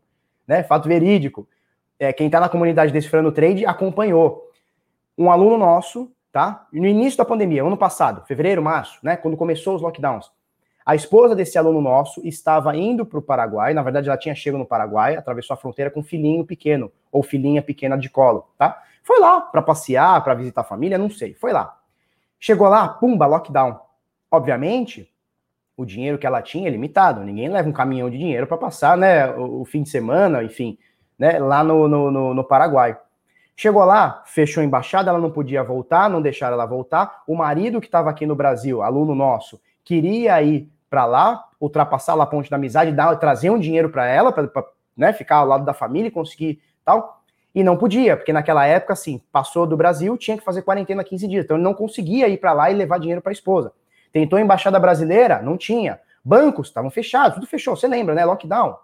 né? Fato verídico. É, quem está na comunidade Decifrando Trade acompanhou. Um aluno nosso, tá? No início da pandemia, ano passado, fevereiro, março, né? Quando começou os lockdowns. A esposa desse aluno nosso estava indo para o Paraguai, na verdade ela tinha chegado no Paraguai, atravessou a fronteira com um filhinho pequeno, ou filhinha pequena de colo, tá? Foi lá para passear, para visitar a família, não sei. Foi lá. Chegou lá, pumba, lockdown. Obviamente, o dinheiro que ela tinha é limitado. Ninguém leva um caminhão de dinheiro para passar, né, o, o, fim de semana, enfim, né, lá no, no, no, no Paraguai. Chegou lá, fechou a embaixada, ela não podia voltar, não deixaram ela voltar. O marido que estava aqui no Brasil, aluno nosso, queria ir para lá, ultrapassar lá a ponte da amizade, dar, trazer um dinheiro para ela, para né, ficar ao lado da família e conseguir tal. E não podia, porque naquela época, assim, passou do Brasil, tinha que fazer quarentena 15 dias. Então ele não conseguia ir para lá e levar dinheiro para a esposa. Tentou a embaixada brasileira, não tinha. Bancos estavam fechados, tudo fechou. Você lembra, né? Lockdown.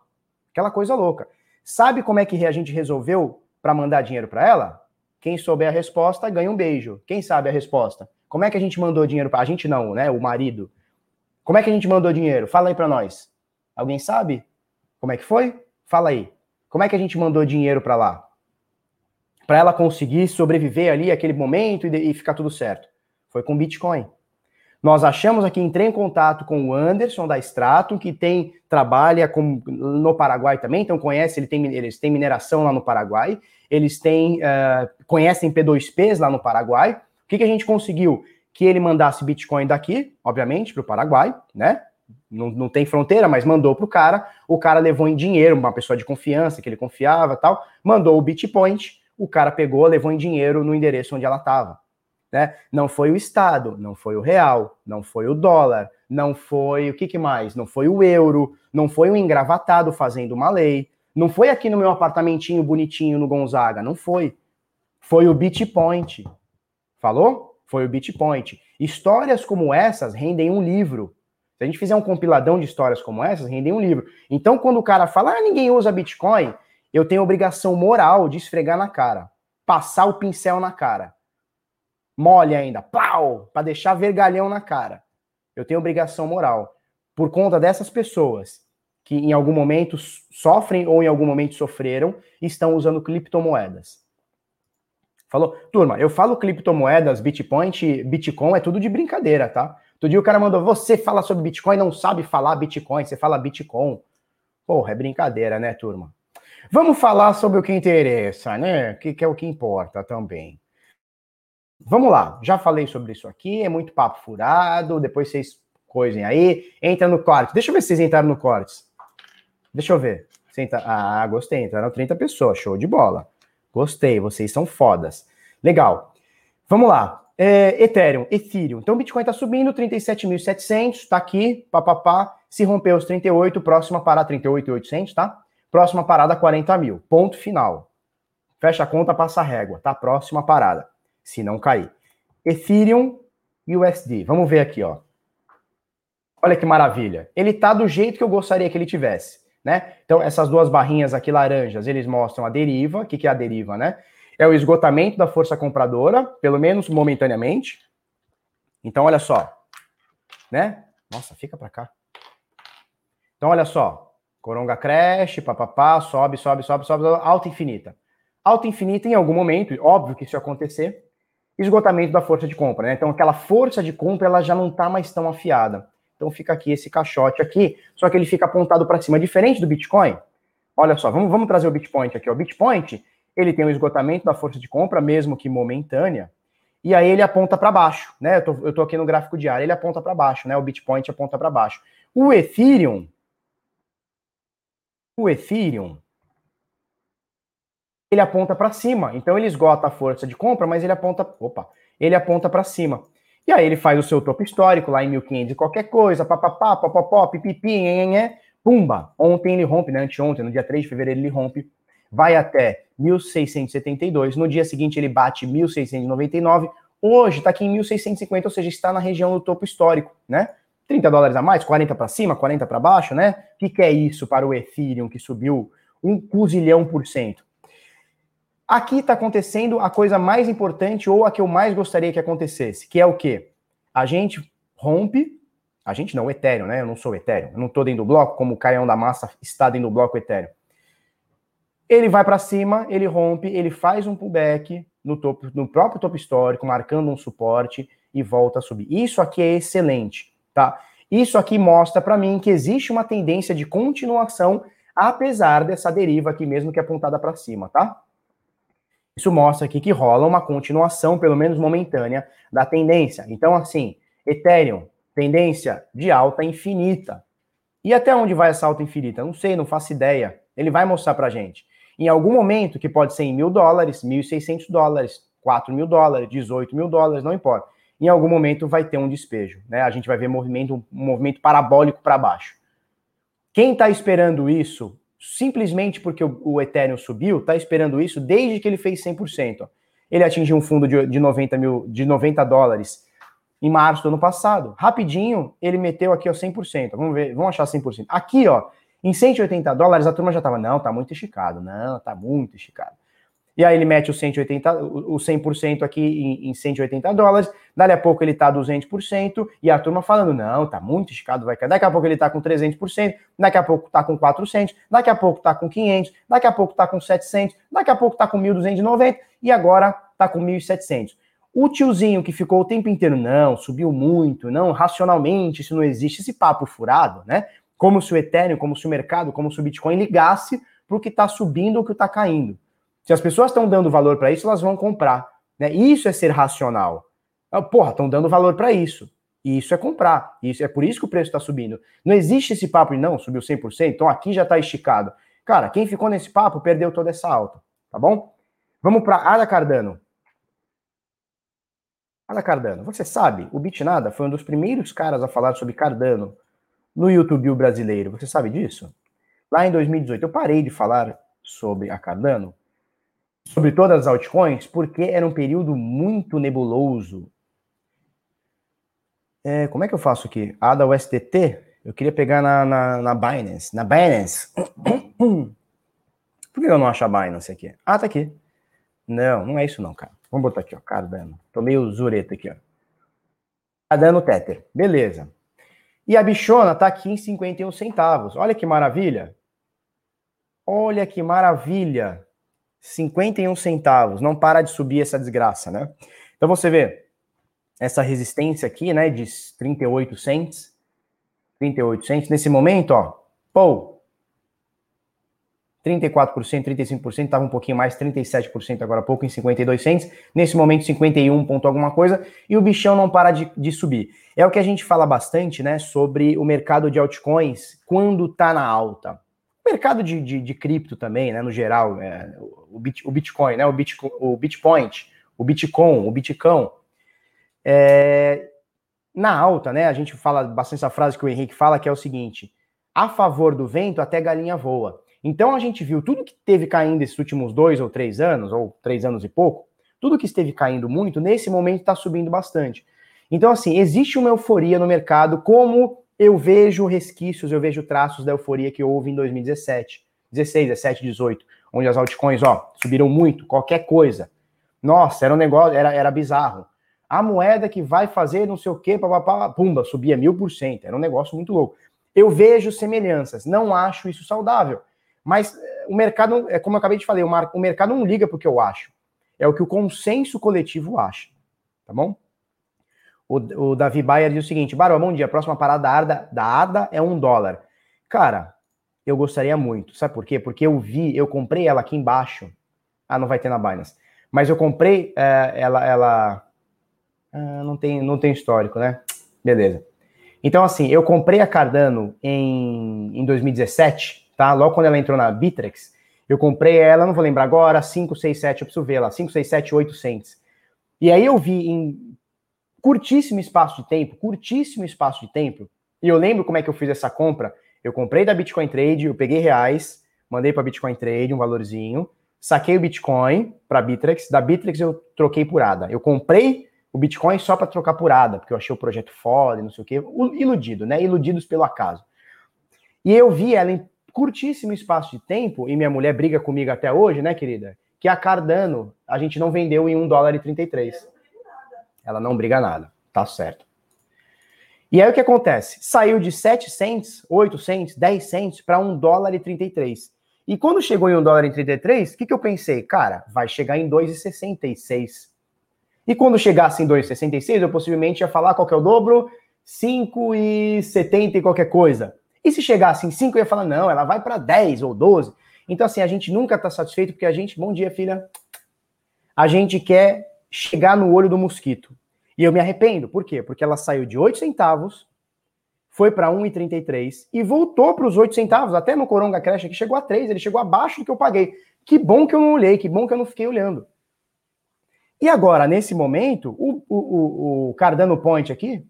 Aquela coisa louca. Sabe como é que a gente resolveu para mandar dinheiro para ela? Quem souber a resposta ganha um beijo. Quem sabe a resposta? Como é que a gente mandou dinheiro para a gente não, né? O marido. Como é que a gente mandou dinheiro? Fala aí para nós. Alguém sabe? Como é que foi? Fala aí. Como é que a gente mandou dinheiro para lá? Para ela conseguir sobreviver ali aquele momento e, e ficar tudo certo. Foi com Bitcoin. Nós achamos aqui, entrei em contato com o Anderson da Stratum, que tem, trabalha com, no Paraguai também, então conhece, ele tem, eles têm mineração lá no Paraguai, eles têm, uh, conhecem P2Ps lá no Paraguai. O que, que a gente conseguiu? Que ele mandasse Bitcoin daqui, obviamente, para o Paraguai, né? Não, não tem fronteira, mas mandou para o cara. O cara levou em dinheiro, uma pessoa de confiança, que ele confiava tal, mandou o Bitpoint, o cara pegou, levou em dinheiro no endereço onde ela estava. Né? Não foi o Estado, não foi o real, não foi o dólar, não foi o que, que mais? Não foi o euro, não foi o engravatado fazendo uma lei, não foi aqui no meu apartamentinho bonitinho no Gonzaga, não foi. Foi o Bitpoint. Falou? Foi o Bitpoint. Histórias como essas rendem um livro. Se a gente fizer um compiladão de histórias como essas, rendem um livro. Então, quando o cara fala, ah, ninguém usa Bitcoin, eu tenho obrigação moral de esfregar na cara, passar o pincel na cara mole ainda, pau, para deixar vergalhão na cara. Eu tenho obrigação moral por conta dessas pessoas que em algum momento sofrem ou em algum momento sofreram e estão usando criptomoedas. Falou, turma, eu falo criptomoedas, Bitcoin, Bitcoin é tudo de brincadeira, tá? Todo dia o cara mandou, você fala sobre Bitcoin, não sabe falar Bitcoin, você fala Bitcoin. Porra, é brincadeira, né, turma? Vamos falar sobre o que interessa, né? Que, que é o que importa também. Vamos lá, já falei sobre isso aqui, é muito papo furado, depois vocês coisem aí, entra no corte. Deixa eu ver se vocês entraram no corte. Deixa eu ver. Entra... Ah, gostei, entraram 30 pessoas, show de bola. Gostei, vocês são fodas. Legal. Vamos lá. É, Ethereum, Ethereum. Então o Bitcoin está subindo, 37.700, está aqui, papapá. Se romper os 38, próxima parada, 38.800, tá? Próxima parada, 40 mil. Ponto final. Fecha a conta, passa a régua, tá? Próxima parada se não cair. Ethereum e USD. Vamos ver aqui, ó. Olha que maravilha. Ele tá do jeito que eu gostaria que ele tivesse, né? Então, essas duas barrinhas aqui laranjas, eles mostram a deriva. O que, que é a deriva, né? É o esgotamento da força compradora, pelo menos momentaneamente. Então, olha só, né? Nossa, fica para cá. Então, olha só. Coronga cresce, papapá, sobe, sobe, sobe, sobe, alta infinita. Alta infinita em algum momento, óbvio que isso ia acontecer, esgotamento da força de compra, né? Então aquela força de compra ela já não está mais tão afiada. Então fica aqui esse caixote aqui, só que ele fica apontado para cima, diferente do Bitcoin. Olha só, vamos, vamos trazer o Bitcoin aqui. O Bitcoin ele tem um esgotamento da força de compra, mesmo que momentânea, e aí ele aponta para baixo, né? Eu tô, eu tô aqui no gráfico diário, ele aponta para baixo, né? O Bitcoin aponta para baixo. O Ethereum, o Ethereum, ele aponta para cima. Então ele esgota a força de compra, mas ele aponta, opa, ele aponta para cima. E aí ele faz o seu topo histórico lá em 1500 e qualquer coisa, papapá, papapó, pipipi, nhenhenhé, pumba. Ontem ele rompe, né? Anteontem, no dia 3 de fevereiro ele rompe, vai até 1672. No dia seguinte ele bate 1699. Hoje está aqui em 1650, ou seja, está na região do topo histórico, né? 30 dólares a mais, 40 para cima, 40 para baixo, né? O que, que é isso para o Ethereum que subiu um cozilhão por cento? Aqui está acontecendo a coisa mais importante ou a que eu mais gostaria que acontecesse, que é o quê? A gente rompe, a gente não, o Ethereum, né? Eu não sou Ethereum, eu não estou dentro do bloco, como o Caião da Massa está dentro do bloco Ethereum. Ele vai para cima, ele rompe, ele faz um pullback no, topo, no próprio topo histórico, marcando um suporte e volta a subir. Isso aqui é excelente, tá? Isso aqui mostra para mim que existe uma tendência de continuação, apesar dessa deriva aqui mesmo que é apontada para cima, tá? Isso mostra aqui que rola uma continuação, pelo menos momentânea, da tendência. Então, assim, Ethereum, tendência de alta infinita. E até onde vai essa alta infinita? Não sei, não faço ideia. Ele vai mostrar pra gente. Em algum momento, que pode ser em mil dólares, mil e seiscentos dólares, quatro mil dólares, dezoito mil dólares, não importa. Em algum momento vai ter um despejo, né? A gente vai ver movimento, um movimento parabólico para baixo. Quem está esperando isso simplesmente porque o, o Ethereum subiu, está esperando isso desde que ele fez 100%. Ele atingiu um fundo de, de, 90 mil, de 90 dólares em março do ano passado. Rapidinho, ele meteu aqui, ó, 100%. Vamos ver, vamos achar 100%. Aqui, ó, em 180 dólares, a turma já tava, não, tá muito esticado. Não, tá muito esticado. E aí ele mete o 180, o 100% aqui em, em 180 dólares, dali a pouco ele tá 200%, e a turma falando, não, tá muito esticado, vai cair. Daqui a pouco ele tá com 300%, daqui a pouco tá com 400, daqui a pouco tá com 500, daqui a pouco tá com 700, daqui a pouco tá com 1.290, e agora tá com 1.700. O tiozinho que ficou o tempo inteiro, não, subiu muito, não, racionalmente, isso não existe, esse papo furado, né? Como se o Ethereum, como se o mercado, como se o Bitcoin ligasse para o que está subindo ou o que está caindo. Se as pessoas estão dando valor para isso, elas vão comprar. Né? Isso é ser racional. Ah, porra, estão dando valor para isso. E isso é comprar. Isso é por isso que o preço está subindo. Não existe esse papo de não, subiu 100%, então aqui já está esticado. Cara, quem ficou nesse papo perdeu toda essa alta, tá bom? Vamos para Ada Cardano. Ada Cardano, você sabe, o Bitnada foi um dos primeiros caras a falar sobre Cardano no YouTube brasileiro. Você sabe disso? Lá em 2018 eu parei de falar sobre a Cardano sobre todas as altcoins, porque era um período muito nebuloso. É, como é que eu faço aqui? A da USDT, eu queria pegar na, na, na Binance. Na Binance. Por que eu não acho a Binance aqui? Ah, tá aqui. Não, não é isso não, cara. Vamos botar aqui, ó, Cardano. Tô meio zureta aqui, ó. Cardano Tether. Beleza. E a bichona tá aqui em 51 centavos. Olha que maravilha. Olha que maravilha. 51 centavos. Não para de subir essa desgraça, né? Então você vê essa resistência aqui, né, de 38 cents. 38 cents. Nesse momento, ó, pô, 34%, 35%, estava um pouquinho mais, 37% agora há pouco, em 52 cents. Nesse momento, 51 ponto alguma coisa, e o bichão não para de, de, subir. É o que a gente fala bastante, né, sobre o mercado de altcoins quando tá na alta mercado de, de, de cripto também, né, no geral, é, o, Bit, o, Bitcoin, né, o, Bit, o Bitpoint, o Bitcoin, o Bitcão, é, na alta, né, a gente fala bastante essa frase que o Henrique fala, que é o seguinte, a favor do vento até galinha voa. Então a gente viu tudo que teve caindo esses últimos dois ou três anos, ou três anos e pouco, tudo que esteve caindo muito, nesse momento está subindo bastante. Então, assim, existe uma euforia no mercado, como eu vejo resquícios, eu vejo traços da euforia que houve em 2017, 16, 17, 18, onde as altcoins, ó, subiram muito, qualquer coisa. Nossa, era um negócio, era, era bizarro. A moeda que vai fazer não sei o quê, papapá, pumba, subia mil por cento. Era um negócio muito louco. Eu vejo semelhanças, não acho isso saudável. Mas eh, o mercado, é como eu acabei de falar, o mercado não liga porque eu acho. É o que o consenso coletivo acha. Tá bom? O, o Davi Bayer diz o seguinte: Barba, bom dia. A próxima parada da ADA, da ADA é um dólar. Cara, eu gostaria muito. Sabe por quê? Porque eu vi, eu comprei ela aqui embaixo. Ah, não vai ter na Binance. Mas eu comprei é, ela. ela ah, não, tem, não tem histórico, né? Beleza. Então, assim, eu comprei a Cardano em, em 2017, tá? Logo quando ela entrou na Bitrex, eu comprei ela, não vou lembrar agora, 5, 6, 7, eu preciso ver lá, 5, 6, 7, 8 cents. E aí eu vi em curtíssimo espaço de tempo, curtíssimo espaço de tempo. E eu lembro como é que eu fiz essa compra. Eu comprei da Bitcoin Trade, eu peguei reais, mandei para Bitcoin Trade um valorzinho, saquei o Bitcoin para Bittrex, da Bittrex eu troquei por ADA. Eu comprei o Bitcoin só para trocar por ADA, porque eu achei o projeto foda, não sei o quê, iludido, né? Iludidos pelo acaso. E eu vi ela em curtíssimo espaço de tempo, e minha mulher briga comigo até hoje, né, querida? Que a Cardano a gente não vendeu em 1 dólar e 33. Ela não briga nada. Tá certo. E aí o que acontece? Saiu de 7 cents, 8 cents, 10 cents para 1 dólar e 33. E quando chegou em 1 dólar e 33, o que, que eu pensei? Cara, vai chegar em 2,66. E quando chegasse em 2,66, eu possivelmente ia falar qual que é o dobro? 5,70 e qualquer coisa. E se chegasse em 5, eu ia falar, não, ela vai para 10 ou 12. Então, assim, a gente nunca está satisfeito porque a gente. Bom dia, filha. a gente quer chegar no olho do mosquito. E eu me arrependo. Por quê? Porque ela saiu de 8 centavos, foi para 1,33 e voltou para os 8 centavos. Até no Coronga Crash que chegou a 3, ele chegou abaixo do que eu paguei. Que bom que eu não olhei, que bom que eu não fiquei olhando. E agora, nesse momento, o, o, o, Cardano Point aqui.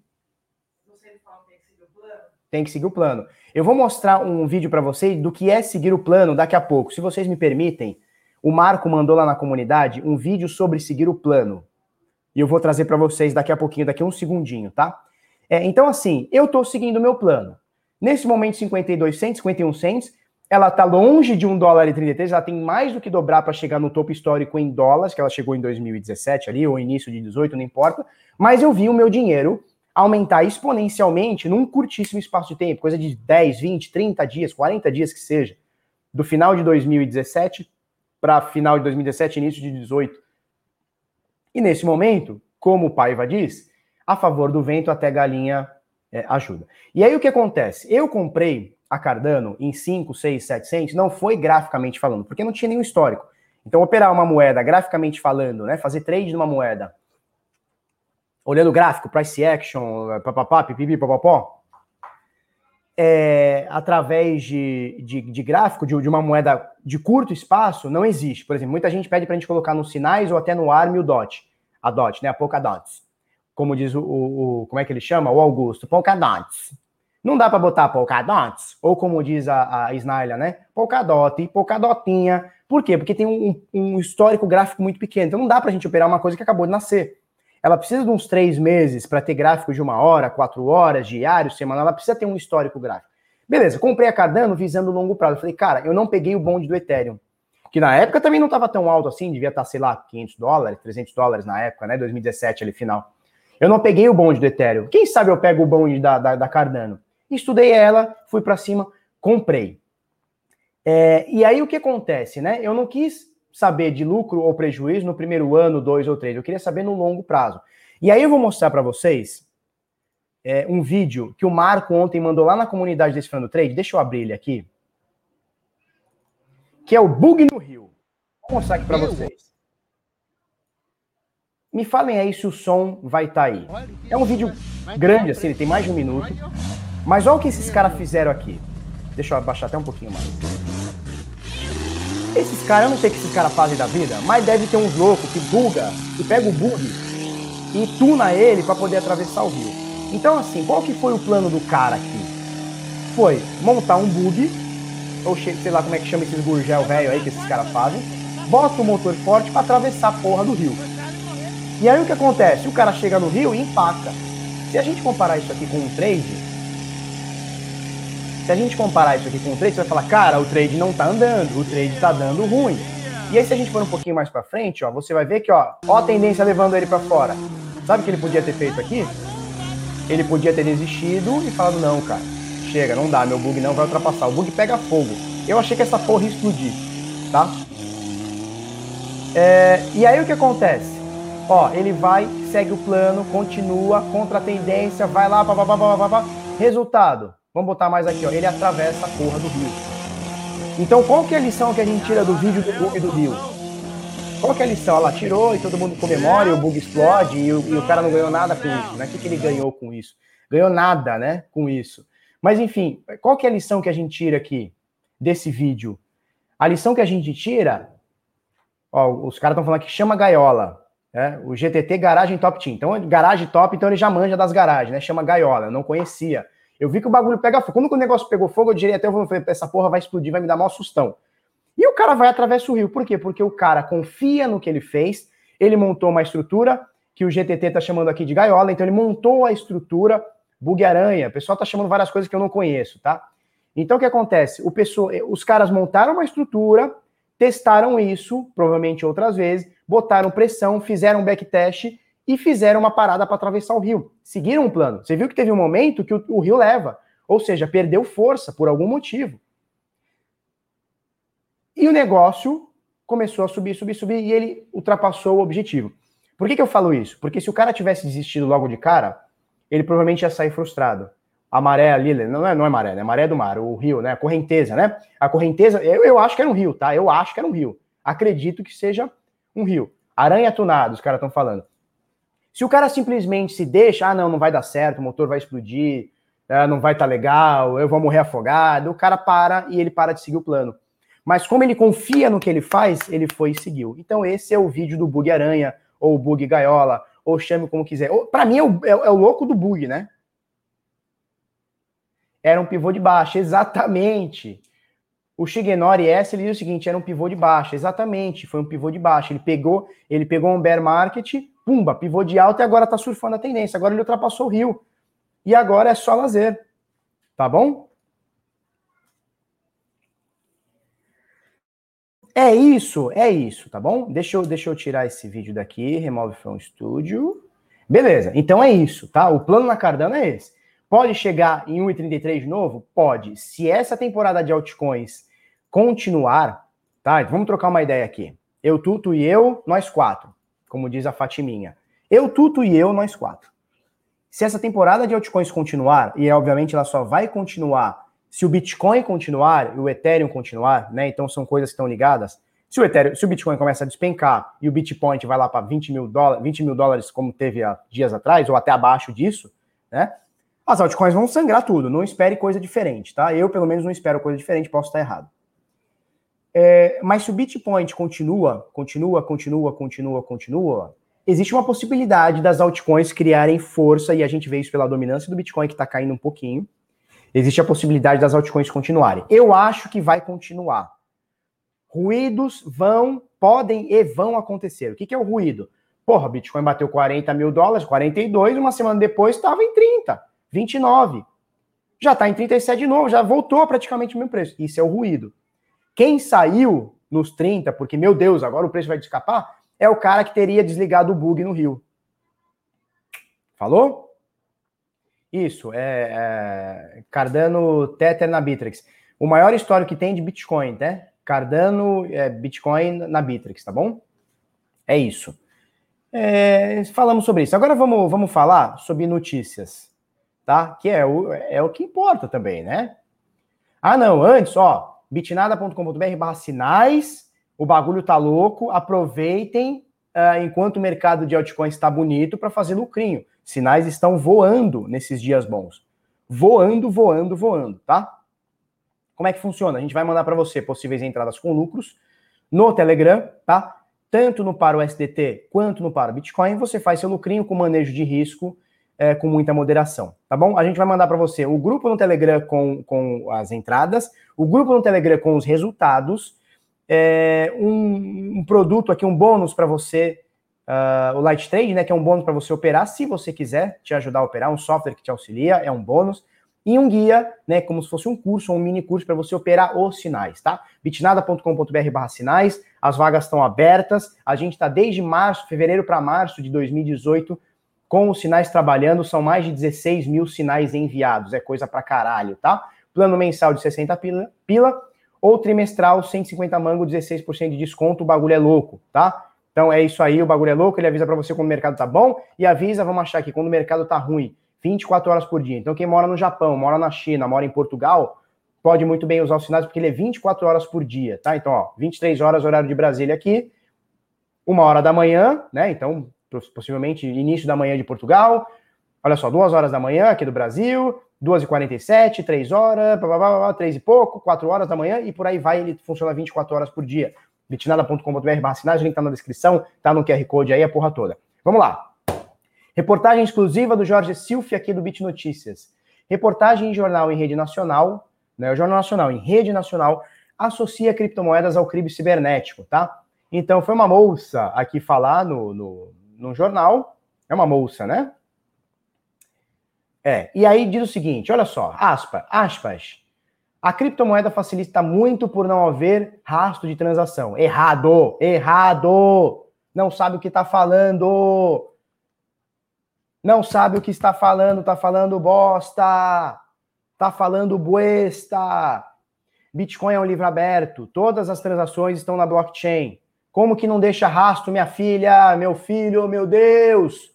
Tem que seguir o plano. Eu vou mostrar um vídeo para vocês do que é seguir o plano daqui a pouco. Se vocês me permitem, o Marco mandou lá na comunidade um vídeo sobre seguir o plano. E eu vou trazer para vocês daqui a pouquinho, daqui a um segundinho, tá? É, então, assim, eu estou seguindo o meu plano. Nesse momento, 52 centos, 51 centos, ela está longe de 1 dólar e 33, ela tem mais do que dobrar para chegar no topo histórico em dólares, que ela chegou em 2017 ali, ou início de 18, não importa. Mas eu vi o meu dinheiro aumentar exponencialmente num curtíssimo espaço de tempo, coisa de 10, 20, 30 dias, 40 dias que seja, do final de 2017 para final de 2017, início de 18. E nesse momento, como o Paiva diz, a favor do vento até galinha é, ajuda. E aí o que acontece? Eu comprei a Cardano em 5, 6, 700, não foi graficamente falando, porque não tinha nenhum histórico. Então, operar uma moeda graficamente falando, né, fazer trade numa moeda, olhando o gráfico, price action, papapá, pipipi, papapó, é, através de, de, de gráfico de, de, uma moeda de curto espaço, não existe. Por exemplo, muita gente pede para a gente colocar nos sinais ou até no ARM o DOT. A DOT, né? A Polkadot. Como diz o, o, o, como é que ele chama? O Augusto. Polkadots. Não dá para botar Polkadots, ou como diz a, a Snaila, né? Polkadot, Polkadotinha. Por quê? Porque tem um, um histórico gráfico muito pequeno. Então não dá para a gente operar uma coisa que acabou de nascer ela precisa de uns três meses para ter gráfico de uma hora, quatro horas, diário, semanal, ela precisa ter um histórico gráfico. Beleza, comprei a Cardano visando longo prazo. falei, cara, eu não peguei o bonde do Ethereum, que na época também não estava tão alto assim, devia estar, tá, sei lá, 500 dólares, 300 dólares na época, né, 2017 ali final. Eu não peguei o bonde do Ethereum. Quem sabe eu pego o bonde da, da, da Cardano? Estudei ela, fui para cima, comprei. É, e aí o que acontece, né? Eu não quis saber de lucro ou prejuízo no primeiro ano, dois ou três. Eu queria saber no longo prazo. E aí eu vou mostrar para vocês é, um vídeo que o Marco ontem mandou lá na comunidade desse Fernando Trade. Deixa eu abrir ele aqui. Que é o bug no Rio. Vou mostrar aqui para vocês. Me falem aí se o som vai estar tá aí. É um vídeo grande, assim, ele tem mais de um minuto. Mas olha o que esses caras fizeram aqui. Deixa eu abaixar até um pouquinho mais. Esses caras, eu não sei o que esses caras fazem da vida, mas deve ter uns loucos que buga, que pega o bug e tuna ele para poder atravessar o rio. Então, assim, qual que foi o plano do cara aqui? Foi montar um bug, ou sei lá como é que chama esses gurgel velho aí que esses caras fazem, bota o motor forte para atravessar a porra do rio. E aí o que acontece? O cara chega no rio e empaca. Se a gente comparar isso aqui com um trade, se a gente comparar isso aqui com o trade, você vai falar, cara, o trade não tá andando, o trade tá dando ruim. E aí, se a gente for um pouquinho mais para frente, ó, você vai ver que, ó, ó a tendência levando ele para fora. Sabe o que ele podia ter feito aqui? Ele podia ter desistido e falado, não, cara, chega, não dá, meu bug não vai ultrapassar. O bug pega fogo. Eu achei que essa porra ia explodir, tá? É, e aí o que acontece? Ó, ele vai, segue o plano, continua, contra a tendência, vai lá, papapá, papapá. Resultado, Vamos botar mais aqui, ó. Ele atravessa a porra do rio. Então, qual que é a lição que a gente tira do vídeo do bug do rio? Qual que é a lição? Ela tirou e todo mundo comemora e o bug explode e o, e o cara não ganhou nada com isso, né? O que, que ele ganhou com isso? Ganhou nada, né? Com isso. Mas, enfim, qual que é a lição que a gente tira aqui desse vídeo? A lição que a gente tira, ó, os caras estão falando que chama gaiola. Né? O GTT Garagem Top Team. Então, garagem top, então ele já manja das garagens, né? Chama gaiola, eu não conhecia. Eu vi que o bagulho pega fogo. Quando o negócio pegou fogo, eu diria até, eu falei, essa porra vai explodir, vai me dar maior sustão. E o cara vai através do rio. Por quê? Porque o cara confia no que ele fez, ele montou uma estrutura que o GTT tá chamando aqui de gaiola, então ele montou a estrutura bug-aranha. O pessoal tá chamando várias coisas que eu não conheço, tá? Então o que acontece? O pessoal, os caras montaram uma estrutura, testaram isso, provavelmente outras vezes, botaram pressão, fizeram um backtest e fizeram uma parada para atravessar o rio. Seguiram um plano. Você viu que teve um momento que o, o rio leva, ou seja, perdeu força por algum motivo. E o negócio começou a subir, subir, subir e ele ultrapassou o objetivo. Por que, que eu falo isso? Porque se o cara tivesse desistido logo de cara, ele provavelmente ia sair frustrado. A maré ali, não é, não é maré, né? A maré do mar, o rio, né? A correnteza, né? A correnteza, eu, eu acho que era um rio, tá? Eu acho que era um rio. Acredito que seja um rio. Aranha tunado, os caras estão falando. Se o cara simplesmente se deixa, ah, não, não vai dar certo, o motor vai explodir, ah, não vai estar tá legal, eu vou morrer afogado, o cara para e ele para de seguir o plano. Mas como ele confia no que ele faz, ele foi e seguiu. Então esse é o vídeo do bug aranha, ou bug gaiola, ou chame como quiser. Para mim é o, é, é o louco do bug, né? Era um pivô de baixa, exatamente. O Shigenori S ele diz o seguinte, era um pivô de baixa, exatamente, foi um pivô de baixa. Ele pegou, ele pegou um bear market, pumba, pivô de alta e agora tá surfando a tendência. Agora ele ultrapassou o rio. E agora é só lazer. Tá bom? É isso, é isso, tá bom? Deixa eu, deixa eu tirar esse vídeo daqui, remove from studio. Beleza, então é isso, tá? O plano na Cardano é esse. Pode chegar em 1,33 de novo? Pode. Se essa temporada de altcoins continuar, tá? Vamos trocar uma ideia aqui. Eu, Tuto e eu, nós quatro, como diz a Fatiminha. Eu, Tuto e eu, nós quatro. Se essa temporada de altcoins continuar, e obviamente ela só vai continuar se o Bitcoin continuar e o Ethereum continuar, né? Então são coisas que estão ligadas. Se o, Ethereum, se o Bitcoin começa a despencar e o Bitcoin vai lá para 20 mil, dólares, 20 mil dólares, como teve há dias atrás, ou até abaixo disso, né? As altcoins vão sangrar tudo. Não espere coisa diferente, tá? Eu, pelo menos, não espero coisa diferente, posso estar errado. É, mas se o Bitcoin continua, continua, continua, continua, continua, existe uma possibilidade das altcoins criarem força, e a gente vê isso pela dominância do Bitcoin, que está caindo um pouquinho. Existe a possibilidade das altcoins continuarem. Eu acho que vai continuar. Ruídos vão, podem e vão acontecer. O que, que é o ruído? Porra, Bitcoin bateu 40 mil dólares, 42, uma semana depois estava em 30. 29. Já está em 37 de novo, já voltou praticamente o mesmo preço. Isso é o ruído. Quem saiu nos 30, porque, meu Deus, agora o preço vai escapar, é o cara que teria desligado o bug no Rio. Falou? Isso, é, é Cardano Tether na Bittrex. O maior histórico que tem de Bitcoin, né? Cardano é, Bitcoin na Bittrex, tá bom? É isso. É, falamos sobre isso. Agora vamos, vamos falar sobre notícias tá? Que é o, é o que importa também, né? Ah, não, antes, ó, bitnada.com.br barra sinais, o bagulho tá louco, aproveitem uh, enquanto o mercado de altcoins está bonito para fazer lucrinho. Sinais estão voando nesses dias bons. Voando, voando, voando, tá? Como é que funciona? A gente vai mandar para você possíveis entradas com lucros no Telegram, tá? Tanto no para o SDT quanto no para o Bitcoin, você faz seu lucrinho com manejo de risco é, com muita moderação, tá bom? A gente vai mandar para você o grupo no Telegram com, com as entradas, o grupo no Telegram com os resultados, é, um, um, produto aqui, um bônus para você, uh, o Light Trade, né, que é um bônus para você operar, se você quiser te ajudar a operar, um software que te auxilia, é um bônus, e um guia, né, como se fosse um curso ou um mini curso para você operar os sinais, tá? bitnada.com.br barra sinais, as vagas estão abertas, a gente está desde março, fevereiro para março de 2018 com os sinais trabalhando, são mais de 16 mil sinais enviados. É coisa pra caralho, tá? Plano mensal de 60 pila, pila ou trimestral 150 mango, 16% de desconto, o bagulho é louco, tá? Então é isso aí, o bagulho é louco, ele avisa para você quando o mercado tá bom e avisa, vamos achar aqui, quando o mercado tá ruim, 24 horas por dia. Então quem mora no Japão, mora na China, mora em Portugal, pode muito bem usar os sinais porque ele é 24 horas por dia, tá? Então, ó, 23 horas horário de Brasília aqui, uma hora da manhã, né? Então possivelmente início da manhã de Portugal. Olha só, duas horas da manhã aqui do Brasil, 2h47, 3 horas, blá, blá, blá, 3 e pouco, 4 horas da manhã, e por aí vai, ele funciona 24 horas por dia. bitnada.com.br barra sinais, o link tá na descrição, tá no QR Code aí, a porra toda. Vamos lá. Reportagem exclusiva do Jorge Silfi aqui do Bit Notícias. Reportagem em jornal em rede nacional, né, o Jornal Nacional em rede nacional, associa criptomoedas ao crime cibernético, tá? Então, foi uma moça aqui falar no, no, no jornal, é uma moça, né? É, e aí diz o seguinte, olha só, aspas, aspas, a criptomoeda facilita muito por não haver rastro de transação. Errado, errado, não sabe o que está falando, não sabe o que está falando, está falando bosta, está falando buesta. Bitcoin é um livro aberto, todas as transações estão na blockchain. Como que não deixa rastro, minha filha, meu filho, meu Deus?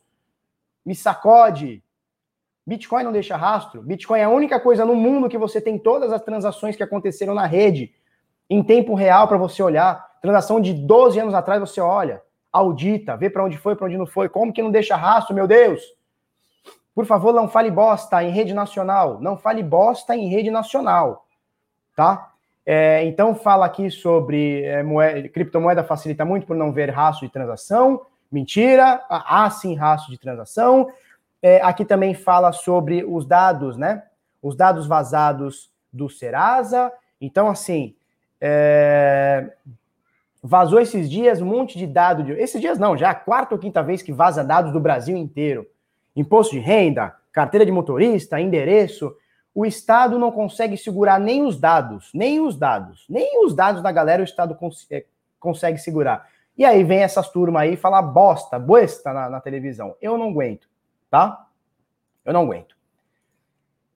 Me sacode. Bitcoin não deixa rastro. Bitcoin é a única coisa no mundo que você tem todas as transações que aconteceram na rede em tempo real para você olhar. Transação de 12 anos atrás você olha. audita, vê para onde foi, para onde não foi. Como que não deixa rastro, meu Deus? Por favor, não fale bosta em rede nacional. Não fale bosta em rede nacional, tá? É, então fala aqui sobre é, moeda, criptomoeda facilita muito por não ver rastro de transação. Mentira, há sim rastro de transação. É, aqui também fala sobre os dados, né? Os dados vazados do Serasa. Então, assim, é, vazou esses dias um monte de dado. De, esses dias não, já é a quarta ou quinta vez que vaza dados do Brasil inteiro. Imposto de renda, carteira de motorista, endereço. O Estado não consegue segurar nem os dados, nem os dados, nem os dados da galera o Estado cons é, consegue segurar. E aí vem essas turmas aí falar bosta, boesta na, na televisão. Eu não aguento, tá? Eu não aguento.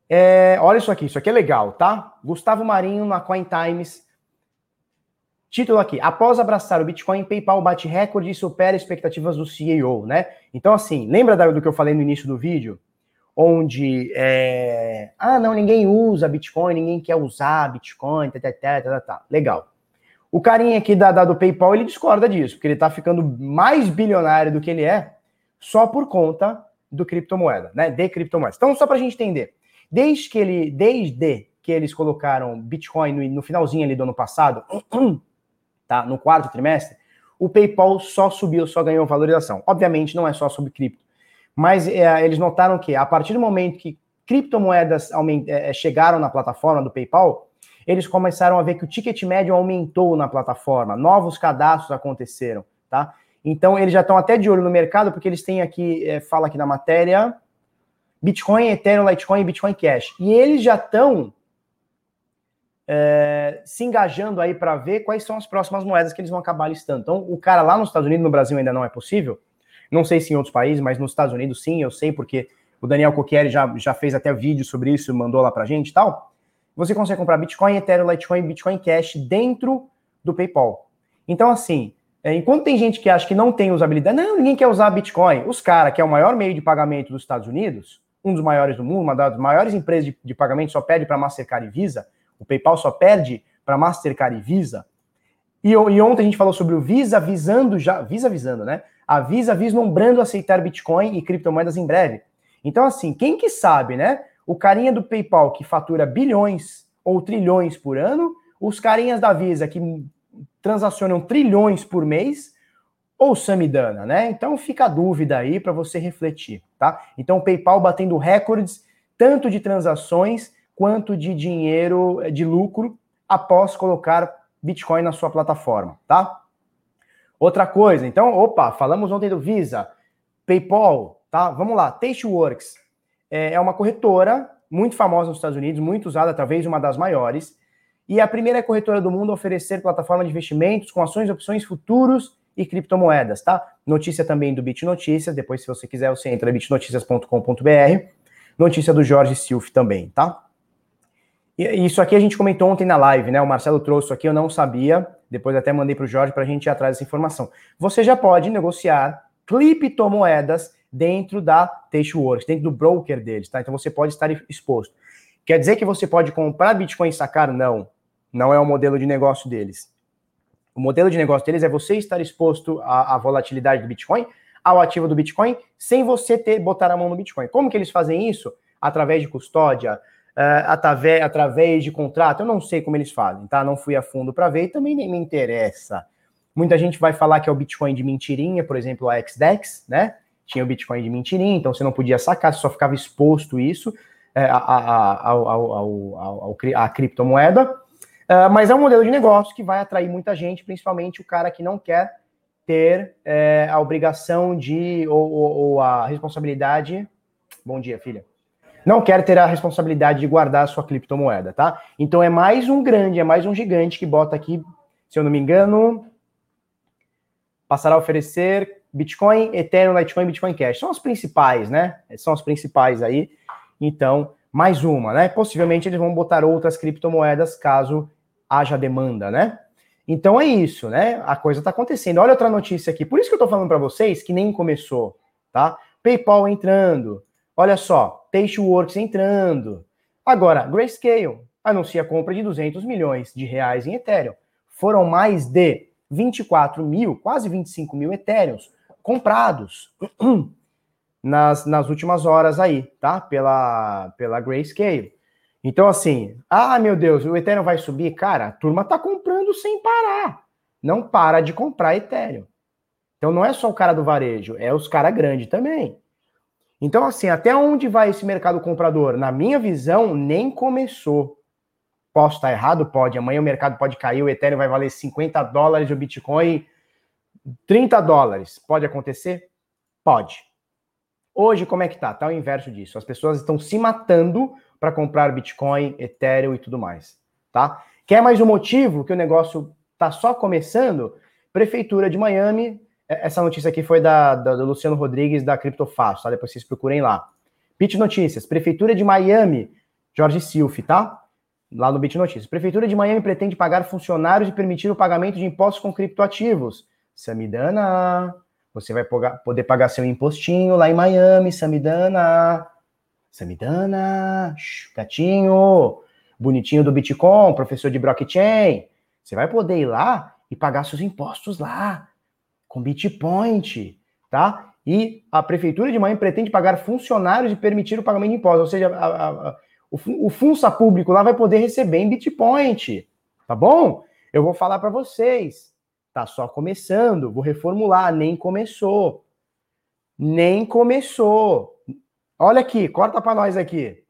É, olha isso aqui, isso aqui é legal, tá? Gustavo Marinho na Coin Times. Título aqui: Após abraçar o Bitcoin, PayPal bate recorde e supera expectativas do CEO, né? Então, assim, lembra do que eu falei no início do vídeo? Onde, é... ah, não, ninguém usa Bitcoin, ninguém quer usar Bitcoin, tá, tá, tá, tá, tá. Legal. O carinha aqui da, da, do PayPal, ele discorda disso, porque ele tá ficando mais bilionário do que ele é só por conta do criptomoeda, né? De criptomoedas. Então, só pra gente entender. Desde que ele, desde que eles colocaram Bitcoin no, no finalzinho ali do ano passado, tá? No quarto trimestre, o PayPal só subiu, só ganhou valorização. Obviamente não é só sobre cripto, mas é, eles notaram que a partir do momento que criptomoedas é, é, chegaram na plataforma do PayPal, eles começaram a ver que o ticket médio aumentou na plataforma, novos cadastros aconteceram, tá? Então eles já estão até de olho no mercado porque eles têm aqui, é, fala aqui na matéria, Bitcoin, Ethereum, Litecoin e Bitcoin Cash. E eles já estão é, se engajando aí para ver quais são as próximas moedas que eles vão acabar listando. Então, o cara lá nos Estados Unidos, no Brasil ainda não é possível. Não sei se em outros países, mas nos Estados Unidos sim, eu sei porque o Daniel Coquieri já, já fez até vídeo sobre isso, mandou lá pra gente e tal. Você consegue comprar Bitcoin, Ethereum, Litecoin Bitcoin Cash dentro do PayPal. Então, assim, enquanto tem gente que acha que não tem usabilidade, não, ninguém quer usar Bitcoin. Os caras, que é o maior meio de pagamento dos Estados Unidos, um dos maiores do mundo, uma das maiores empresas de, de pagamento, só perde para Mastercard e Visa. O PayPal só perde para Mastercard e Visa. E, e, ontem a gente falou sobre o Visa visando já, Visa visando, né? A Visa vislumbrando aceitar Bitcoin e criptomoedas em breve. Então, assim, quem que sabe, né? O carinha do PayPal que fatura bilhões ou trilhões por ano, os carinhas da Visa que transacionam trilhões por mês, ou Samidana, né? Então fica a dúvida aí para você refletir, tá? Então o PayPal batendo recordes tanto de transações quanto de dinheiro de lucro após colocar Bitcoin na sua plataforma, tá? Outra coisa, então, opa, falamos ontem do Visa, PayPal, tá? Vamos lá, Tasteworks é, é uma corretora muito famosa nos Estados Unidos, muito usada, talvez uma das maiores, e a primeira corretora do mundo a oferecer plataforma de investimentos com ações, opções, futuros e criptomoedas, tá? Notícia também do Bit Notícias, depois se você quiser você entra bitnoticias.com.br. Notícia do Jorge Silf também, tá? E isso aqui a gente comentou ontem na live, né? O Marcelo trouxe isso aqui, eu não sabia. Depois até mandei para o Jorge para a gente ir atrás dessa informação. Você já pode negociar criptomoedas dentro da Tasteworks, dentro do broker deles, tá? Então você pode estar exposto. Quer dizer que você pode comprar Bitcoin e sacar? Não. Não é o modelo de negócio deles. O modelo de negócio deles é você estar exposto à, à volatilidade do Bitcoin, ao ativo do Bitcoin, sem você ter botar a mão no Bitcoin. Como que eles fazem isso? Através de custódia, uh, através, através de contrato. Eu não sei como eles fazem, tá? Não fui a fundo para ver e também nem me interessa. Muita gente vai falar que é o Bitcoin de mentirinha, por exemplo, a XDEX, né? Tinha o Bitcoin de mentirinha, então você não podia sacar, só ficava exposto isso é, a, a, a, a, criptomoeda. Uh, mas é um modelo de negócio que vai atrair muita gente, principalmente o cara que não quer ter é, a obrigação de ou, ou, ou, a responsabilidade. Bom dia, filha. Não quer ter a responsabilidade de guardar a sua criptomoeda, tá? Então é mais um grande, é mais um gigante que bota aqui, se eu não me engano, passará a oferecer Bitcoin, Ethereum, Litecoin, Bitcoin Cash. São as principais, né? São as principais aí. Então, mais uma, né? Possivelmente eles vão botar outras criptomoedas caso haja demanda, né? Então é isso, né? A coisa tá acontecendo. Olha outra notícia aqui. Por isso que eu tô falando para vocês que nem começou, tá? PayPal entrando. Olha só, Tasteworks entrando. Agora, Grayscale anuncia a compra de 200 milhões de reais em Ethereum. Foram mais de 24 mil, quase 25 mil Ethereums comprados nas, nas últimas horas aí, tá? Pela, pela Grayscale. Então, assim, ah, meu Deus, o Ethereum vai subir? Cara, a turma tá comprando sem parar. Não para de comprar Ethereum. Então, não é só o cara do varejo, é os cara grande também. Então, assim, até onde vai esse mercado comprador? Na minha visão, nem começou. Posso estar errado? Pode. Amanhã o mercado pode cair, o Ethereum vai valer 50 dólares, o Bitcoin 30 dólares. Pode acontecer? Pode. Hoje, como é que tá? Tá o inverso disso. As pessoas estão se matando para comprar Bitcoin, Ethereum e tudo mais, tá? Quer mais um motivo que o negócio tá só começando? Prefeitura de Miami, é, essa notícia aqui foi da, da do Luciano Rodrigues da Criptofácil, tá? Depois vocês procurem lá. Bit Notícias, Prefeitura de Miami, Jorge Silf, tá? Lá no Bit Notícias. Prefeitura de Miami pretende pagar funcionários e permitir o pagamento de impostos com criptoativos. Samidana, você vai poder pagar seu impostinho lá em Miami, Samidana. Samidana, gatinho, bonitinho do Bitcoin, professor de blockchain. Você vai poder ir lá e pagar seus impostos lá, com Bitpoint, tá? E a Prefeitura de Miami pretende pagar funcionários e permitir o pagamento de impostos, ou seja, a, a, o, o Funça Público lá vai poder receber em Bitpoint, tá bom? Eu vou falar para vocês, tá só começando, vou reformular, nem começou. Nem começou. Olha aqui, corta para nós aqui.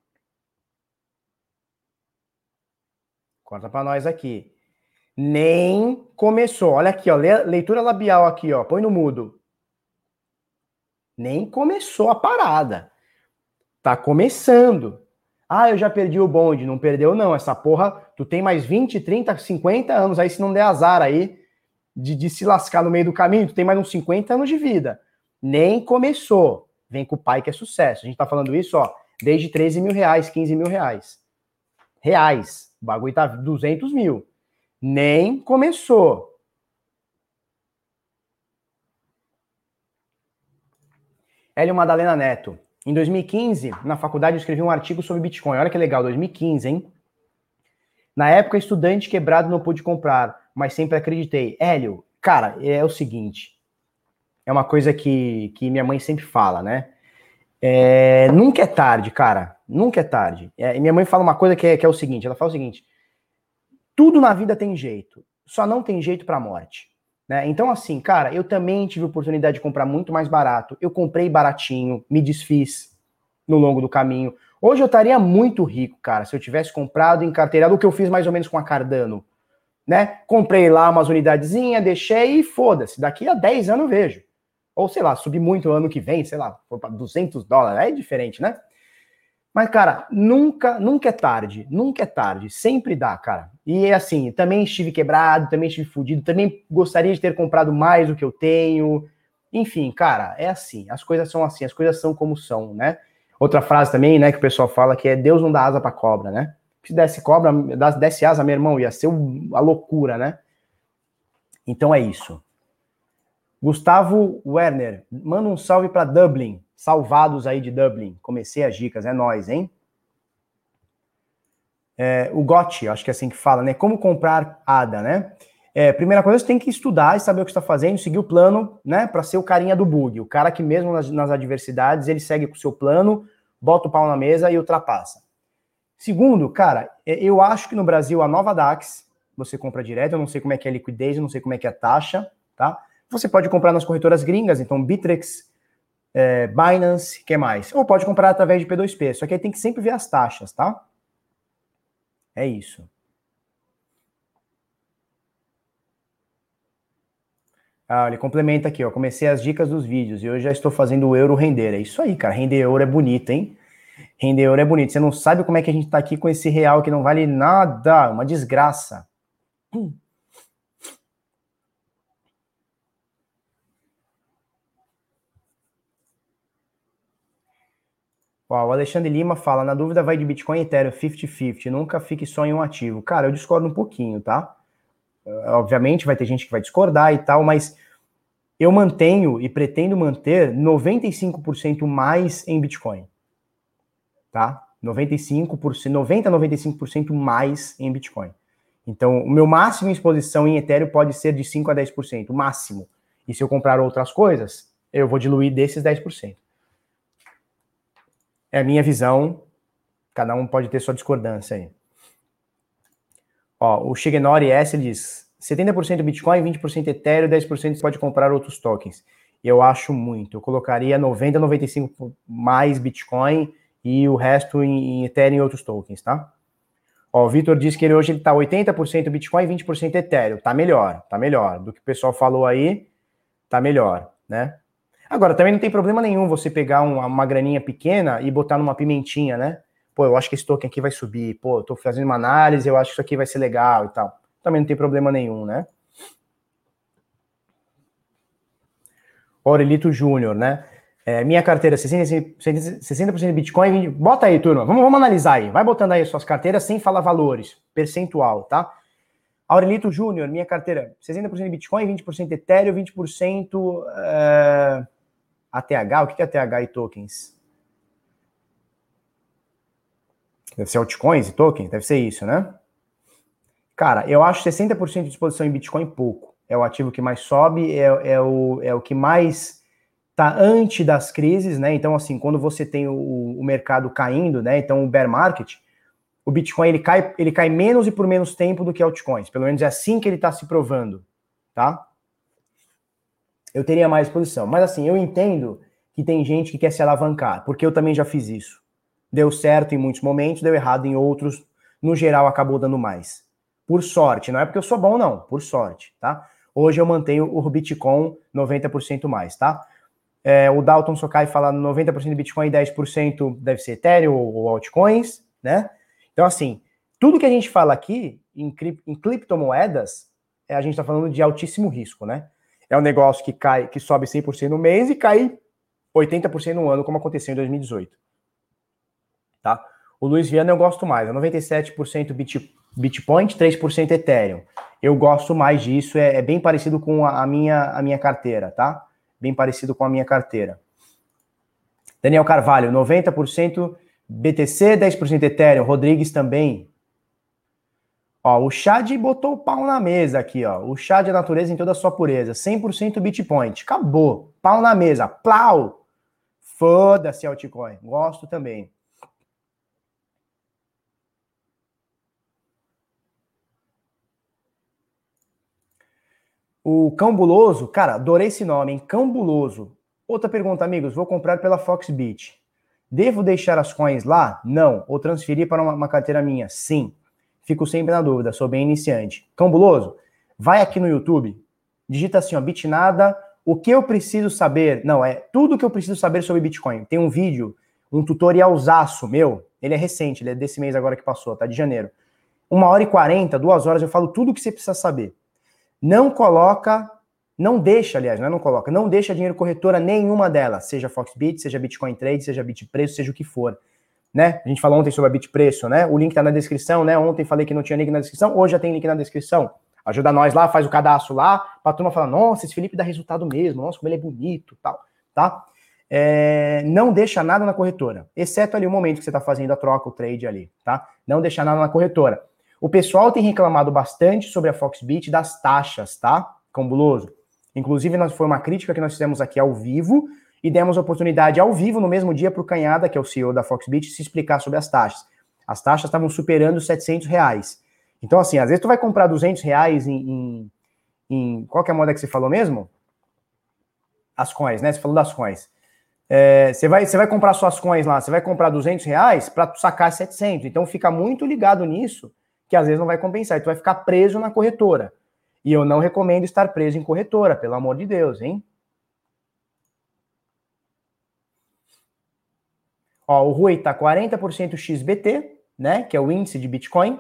Corta para nós aqui. Nem começou. Olha aqui, ó, leitura labial aqui, ó, põe no mudo. Nem começou a parada. Tá começando. Ah, eu já perdi o bonde. Não perdeu, não. Essa porra, tu tem mais 20, 30, 50 anos aí, se não der azar aí, de, de se lascar no meio do caminho, tu tem mais uns 50 anos de vida. Nem começou vem com o pai que é sucesso. A gente tá falando isso, ó, desde 13 mil reais, 15 mil reais. Reais. O bagulho tá 200 mil. Nem começou. Hélio Madalena Neto. Em 2015, na faculdade, eu escrevi um artigo sobre Bitcoin. Olha que legal, 2015, hein? Na época, estudante quebrado não pude comprar, mas sempre acreditei. Hélio, cara, é o seguinte é uma coisa que, que minha mãe sempre fala, né? É, nunca é tarde, cara. Nunca é tarde. É, minha mãe fala uma coisa que é, que é o seguinte: ela fala o seguinte: tudo na vida tem jeito, só não tem jeito para a morte. Né? Então, assim, cara, eu também tive oportunidade de comprar muito mais barato. Eu comprei baratinho, me desfiz no longo do caminho. Hoje eu estaria muito rico, cara, se eu tivesse comprado em carteira, o que eu fiz mais ou menos com a Cardano. Né? Comprei lá umas unidadezinhas, deixei e foda-se. Daqui a 10 anos eu vejo. Ou, sei lá, subir muito ano que vem, sei lá, para 200 dólares, é diferente, né? Mas, cara, nunca, nunca é tarde, nunca é tarde, sempre dá, cara. E é assim, também estive quebrado, também estive fudido, também gostaria de ter comprado mais do que eu tenho. Enfim, cara, é assim, as coisas são assim, as coisas são como são, né? Outra frase também, né, que o pessoal fala que é Deus não dá asa para cobra, né? Se desse cobra, desse asa, meu irmão, ia ser a loucura, né? Então é isso. Gustavo Werner, manda um salve para Dublin. Salvados aí de Dublin. Comecei as dicas, é nós, hein? É, o Gotti, acho que é assim que fala, né? Como comprar ADA, né? É, primeira coisa, você tem que estudar e saber o que está fazendo, seguir o plano, né? Para ser o carinha do bug. O cara que, mesmo nas, nas adversidades, ele segue com o seu plano, bota o pau na mesa e ultrapassa. Segundo, cara, é, eu acho que no Brasil a nova DAX, você compra direto, eu não sei como é que é a liquidez, eu não sei como é que é a taxa, tá? Você pode comprar nas corretoras gringas, então Bittrex, é, Binance, que mais? Ou pode comprar através de P2P, só que aí tem que sempre ver as taxas, tá? É isso. Ah, ele complementa aqui, ó. Comecei as dicas dos vídeos e hoje já estou fazendo o euro render. É isso aí, cara. Render euro é bonito, hein? Render euro é bonito. Você não sabe como é que a gente tá aqui com esse real que não vale nada, uma desgraça. Hum. Ó, o Alexandre Lima fala, na dúvida vai de Bitcoin e Ethereum 50-50, nunca fique só em um ativo. Cara, eu discordo um pouquinho, tá? Uh, obviamente vai ter gente que vai discordar e tal, mas eu mantenho e pretendo manter 95% mais em Bitcoin. Tá? 95%, 90 a 95% mais em Bitcoin. Então, o meu máximo exposição em Ethereum pode ser de 5 a 10%, o máximo. E se eu comprar outras coisas, eu vou diluir desses 10%. É a minha visão, cada um pode ter sua discordância aí. Ó, o Shigenori S diz: 70% Bitcoin, 20% Ethereum, 10% pode comprar outros tokens. Eu acho muito. Eu colocaria 90, 95 mais Bitcoin e o resto em, Ethereum e outros tokens, tá? Ó, o Vitor disse que ele hoje ele tá 80% Bitcoin e 20% Ethereum. Tá melhor, tá melhor. Do que o pessoal falou aí, tá melhor, né? Agora, também não tem problema nenhum você pegar uma, uma graninha pequena e botar numa pimentinha, né? Pô, eu acho que esse token aqui vai subir. Pô, eu tô fazendo uma análise, eu acho que isso aqui vai ser legal e tal. Também não tem problema nenhum, né? Aurelito Júnior, né? É, minha carteira, 60%, 60 Bitcoin, 20... bota aí, turma, vamos, vamos analisar aí. Vai botando aí suas carteiras sem falar valores, percentual, tá? Aurelito Júnior, minha carteira, 60% Bitcoin, 20% Ethereum, 20% é... ATH. O que é ATH e tokens? Deve ser altcoins e tokens? Deve ser isso, né? Cara, eu acho 60% de exposição em Bitcoin pouco. É o ativo que mais sobe, é, é, o, é o que mais tá antes das crises, né? Então, assim, quando você tem o, o mercado caindo, né? Então, o bear market, o Bitcoin ele cai, ele cai menos e por menos tempo do que altcoins. Pelo menos é assim que ele está se provando, tá? Eu teria mais exposição. Mas assim, eu entendo que tem gente que quer se alavancar, porque eu também já fiz isso. Deu certo em muitos momentos, deu errado em outros. No geral, acabou dando mais. Por sorte, não é porque eu sou bom, não. Por sorte, tá? Hoje eu mantenho o Bitcoin 90% mais, tá? É, o Dalton Sokai fala 90% de Bitcoin e 10% deve ser Ethereum ou altcoins, né? Então, assim, tudo que a gente fala aqui em, em criptomoedas, é, a gente está falando de altíssimo risco, né? É um negócio que cai, que sobe 100% no mês e cai 80% no ano, como aconteceu em 2018 tá? O Luiz Viana eu gosto mais, é 97% Bit, Bitpoint, 3% Ethereum. Eu gosto mais disso, é, é bem parecido com a, a, minha, a minha carteira, tá? Bem parecido com a minha carteira. Daniel Carvalho, 90% BTC, 10% Ethereum. Rodrigues também. Ó, o Chad botou o pau na mesa aqui, ó. O Chad é natureza em toda a sua pureza. 100% Bitpoint. Acabou. Pau na mesa. Plau. Foda-se, altcoin. Gosto também. O Cambuloso, cara, adorei esse nome, hein? Outra pergunta, amigos, vou comprar pela Foxbit. Devo deixar as coins lá? Não. Ou transferir para uma, uma carteira minha? Sim. Fico sempre na dúvida, sou bem iniciante. Cambuloso, vai aqui no YouTube, digita assim, ó, Bitnada, o que eu preciso saber? Não, é tudo que eu preciso saber sobre Bitcoin. Tem um vídeo, um tutorialzaço meu, ele é recente, ele é desse mês agora que passou, tá? De janeiro. Uma hora e quarenta, duas horas, eu falo tudo o que você precisa saber não coloca, não deixa, aliás, não, é não coloca, não deixa dinheiro corretora nenhuma delas, seja Foxbit, seja Bitcoin Trade, seja Bitpreço, seja o que for. Né? A gente falou ontem sobre a Bitpreço, né? O link tá na descrição, né? Ontem falei que não tinha link na descrição, hoje já tem link na descrição. Ajuda nós lá, faz o cadastro lá, pra turma falar, nossa, esse Felipe dá resultado mesmo, nossa, como ele é bonito, tal, tá? É, não deixa nada na corretora, exceto ali o momento que você está fazendo a troca, o trade ali, tá? Não deixa nada na corretora. O pessoal tem reclamado bastante sobre a Foxbit das taxas, tá? Cambuloso. Inclusive, nós, foi uma crítica que nós fizemos aqui ao vivo e demos oportunidade ao vivo no mesmo dia para o Canhada, que é o CEO da Foxbit, se explicar sobre as taxas. As taxas estavam superando 700 reais. Então, assim, às vezes tu vai comprar 200 reais em, em, em qual que é a moda que você falou mesmo? As coins, né? Você falou das coins. É, você, vai, você vai comprar suas coins lá, você vai comprar 200 reais para sacar 700. Então, fica muito ligado nisso que às vezes não vai compensar, e tu vai ficar preso na corretora. E eu não recomendo estar preso em corretora, pelo amor de Deus, hein? Ó, o Rui tá 40% XBT, né, que é o índice de Bitcoin.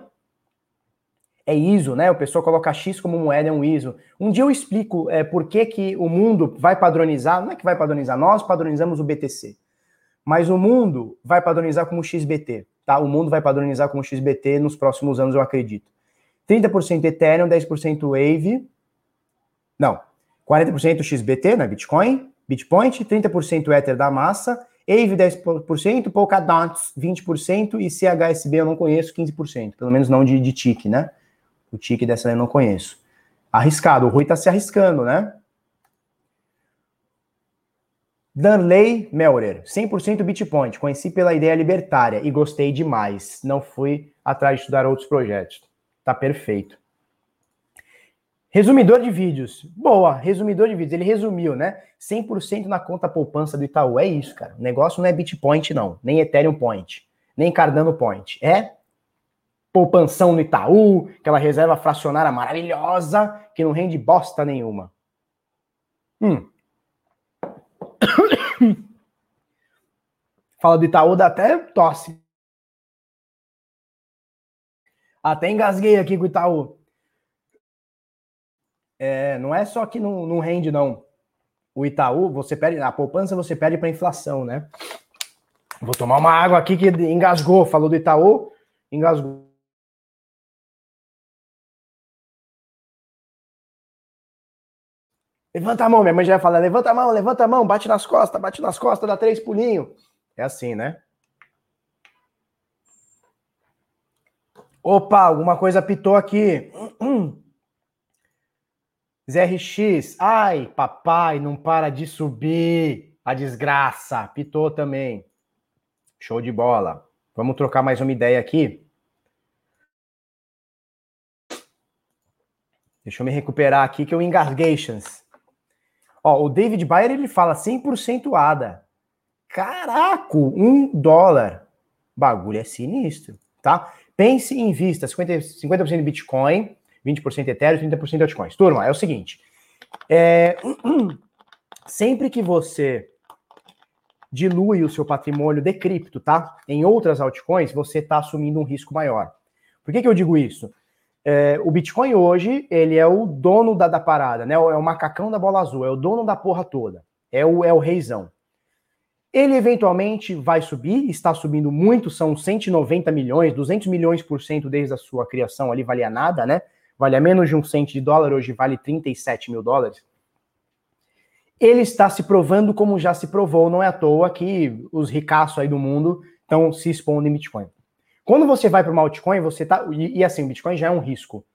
É ISO, né? O pessoal coloca X como moeda, é um ISO. Um dia eu explico é, por que, que o mundo vai padronizar, não é que vai padronizar, nós padronizamos o BTC. Mas o mundo vai padronizar como XBT. Tá? O mundo vai padronizar como XBT nos próximos anos, eu acredito. 30% Ethereum, 10% Wave. Não, 40% XBT, né? Bitcoin, Bitpoint, 30% Ether da massa, Wave 10%, Polkadot 20% e CHSB eu não conheço 15%, pelo menos não de, de TIC, né? O tique dessa eu não conheço. Arriscado. O Rui tá se arriscando, né? Danley Melrer, 100% Bitpoint. Conheci pela ideia libertária e gostei demais. Não fui atrás de estudar outros projetos. Tá perfeito. Resumidor de vídeos. Boa, resumidor de vídeos. Ele resumiu, né? 100% na conta poupança do Itaú. É isso, cara. O negócio não é Bitpoint, não. Nem Ethereum Point. Nem Cardano Point. É poupanção no Itaú, aquela reserva fracionária maravilhosa que não rende bosta nenhuma. Hum. Fala do Itaú, dá até tosse. Até engasguei aqui com o Itaú. É, não é só que não, não rende, não. O Itaú, você perde, a poupança você perde para inflação, né? Vou tomar uma água aqui que engasgou. Falou do Itaú, engasgou. Levanta a mão, minha mãe já ia falar, levanta a mão, levanta a mão, bate nas costas, bate nas costas, dá três pulinhos. É assim, né? Opa, alguma coisa pitou aqui. ZRX, ai, papai, não para de subir. A desgraça, pitou também. Show de bola. Vamos trocar mais uma ideia aqui. Deixa eu me recuperar aqui que eu engasgations. Ó, o David Bayer ele fala 100% ADA. Caraca, um dólar. Bagulho é sinistro, tá? Pense em vista 50%, 50 de Bitcoin, 20% Ethereum, 30% altcoins. Turma, é o seguinte. É, sempre que você dilui o seu patrimônio de cripto, tá? Em outras altcoins, você está assumindo um risco maior. Por que, que eu digo isso? É, o Bitcoin hoje, ele é o dono da, da parada, né? É o macacão da bola azul, é o dono da porra toda. É o, é o reizão. Ele eventualmente vai subir, está subindo muito, são 190 milhões, 200 milhões por cento desde a sua criação ali, valia nada, né? Valia menos de um cento de dólar, hoje vale 37 mil dólares. Ele está se provando como já se provou, não é à toa que os ricaços aí do mundo estão se expondo em Bitcoin. Quando você vai para uma altcoin, você tá. E, e, assim, Bitcoin já é um risco.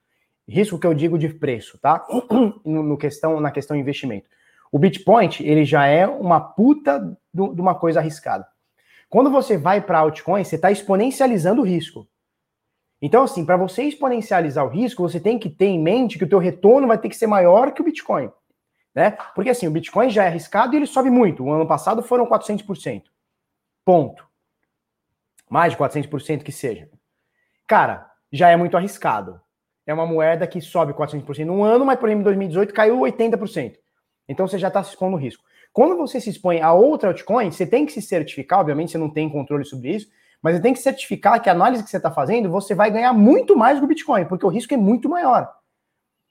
Risco que eu digo de preço, tá? No, no questão, na questão investimento. O Bitpoint, ele já é uma puta de uma coisa arriscada. Quando você vai para altcoin, você está exponencializando o risco. Então, assim, para você exponencializar o risco, você tem que ter em mente que o teu retorno vai ter que ser maior que o Bitcoin. Né? Porque assim, o Bitcoin já é arriscado e ele sobe muito. O ano passado foram 400%. Ponto mais de 400% que seja. Cara, já é muito arriscado. É uma moeda que sobe 400% num ano, mas, por exemplo, em 2018 caiu 80%. Então você já está se expondo risco. Quando você se expõe a outra altcoin, você tem que se certificar, obviamente você não tem controle sobre isso, mas você tem que certificar que a análise que você está fazendo, você vai ganhar muito mais do Bitcoin, porque o risco é muito maior.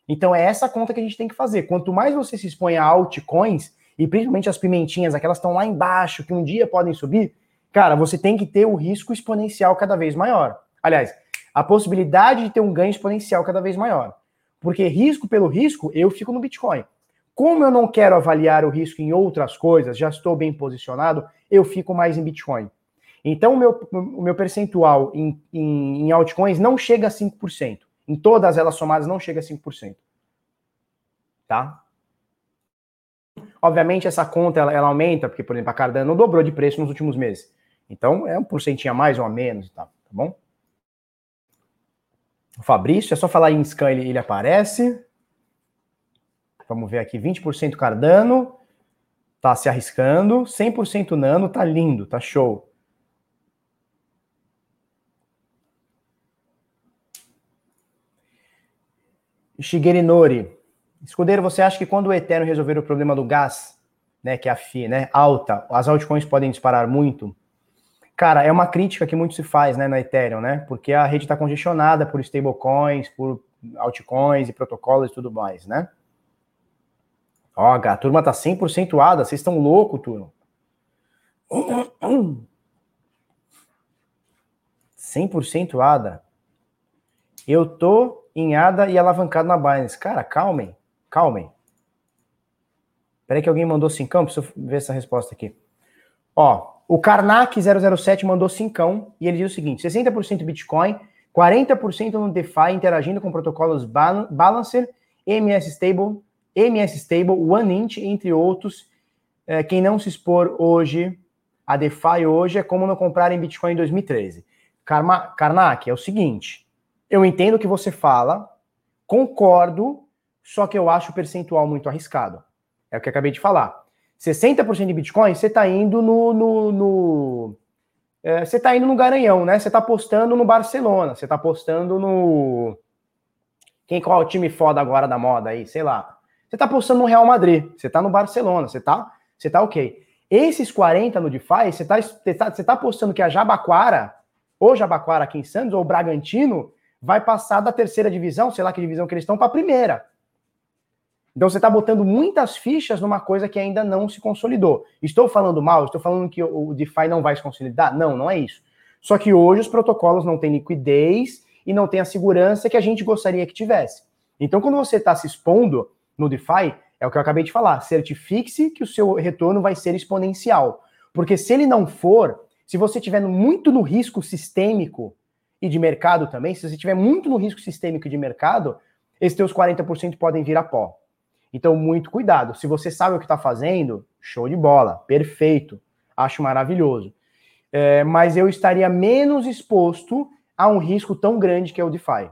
Então é essa conta que a gente tem que fazer. Quanto mais você se expõe a altcoins, e principalmente as pimentinhas, aquelas estão lá embaixo, que um dia podem subir, cara, você tem que ter o risco exponencial cada vez maior. Aliás, a possibilidade de ter um ganho exponencial cada vez maior. Porque risco pelo risco, eu fico no Bitcoin. Como eu não quero avaliar o risco em outras coisas, já estou bem posicionado, eu fico mais em Bitcoin. Então, o meu, o meu percentual em, em, em altcoins não chega a 5%. Em todas elas somadas, não chega a 5%. Tá? Obviamente, essa conta ela, ela aumenta, porque, por exemplo, a Cardano dobrou de preço nos últimos meses. Então é um porcentinho a mais ou a menos e tal, tá bom? O Fabrício, é só falar em scan, ele, ele aparece. Vamos ver aqui, 20% Cardano, tá se arriscando, 100% Nano, tá lindo, tá show. Shigeru Nori, escudeiro, você acha que quando o Ethereum resolver o problema do gás, né, que é a FI, né, alta, as altcoins podem disparar muito? Cara, é uma crítica que muito se faz, né, na Ethereum, né? Porque a rede está congestionada por stablecoins, por altcoins e protocolos e tudo mais, né? Ó, a turma tá 100% ADA, vocês estão loucos, turma. 100% ADA. Eu tô em ADA e alavancado na Binance. Cara, calmem, calmem. Peraí que alguém mandou 5, preciso ver essa resposta aqui. Ó, o Karnak 007 mandou cincão e ele diz o seguinte: 60% Bitcoin, 40% no DeFi interagindo com protocolos Balancer, MS Stable, MS Stable, OneInt, entre outros. É, quem não se expor hoje a DeFi hoje é como não comprar em Bitcoin em 2013. Karma, Karnak, é o seguinte, eu entendo o que você fala, concordo, só que eu acho o percentual muito arriscado. É o que eu acabei de falar. 60% de Bitcoin, você está indo no. no, no é, você está indo no Garanhão, né? Você está apostando no Barcelona, você está apostando no. Quem qual é o time foda agora da moda aí? Sei lá. Você está apostando no Real Madrid, você está no Barcelona, você está você tá ok. Esses 40 no DeFi, você está você tá, você tá apostando que a Jabaquara, ou Jabaquara aqui em Santos, ou Bragantino, vai passar da terceira divisão, sei lá que divisão que eles estão, para a primeira. Então você está botando muitas fichas numa coisa que ainda não se consolidou. Estou falando mal? Estou falando que o DeFi não vai se consolidar? Não, não é isso. Só que hoje os protocolos não têm liquidez e não têm a segurança que a gente gostaria que tivesse. Então, quando você está se expondo no DeFi, é o que eu acabei de falar, certifique-se que o seu retorno vai ser exponencial. Porque se ele não for, se você estiver muito no risco sistêmico e de mercado também, se você estiver muito no risco sistêmico de mercado, esses teus 40% podem vir a pó. Então, muito cuidado. Se você sabe o que está fazendo, show de bola, perfeito, acho maravilhoso. É, mas eu estaria menos exposto a um risco tão grande que é o DeFi.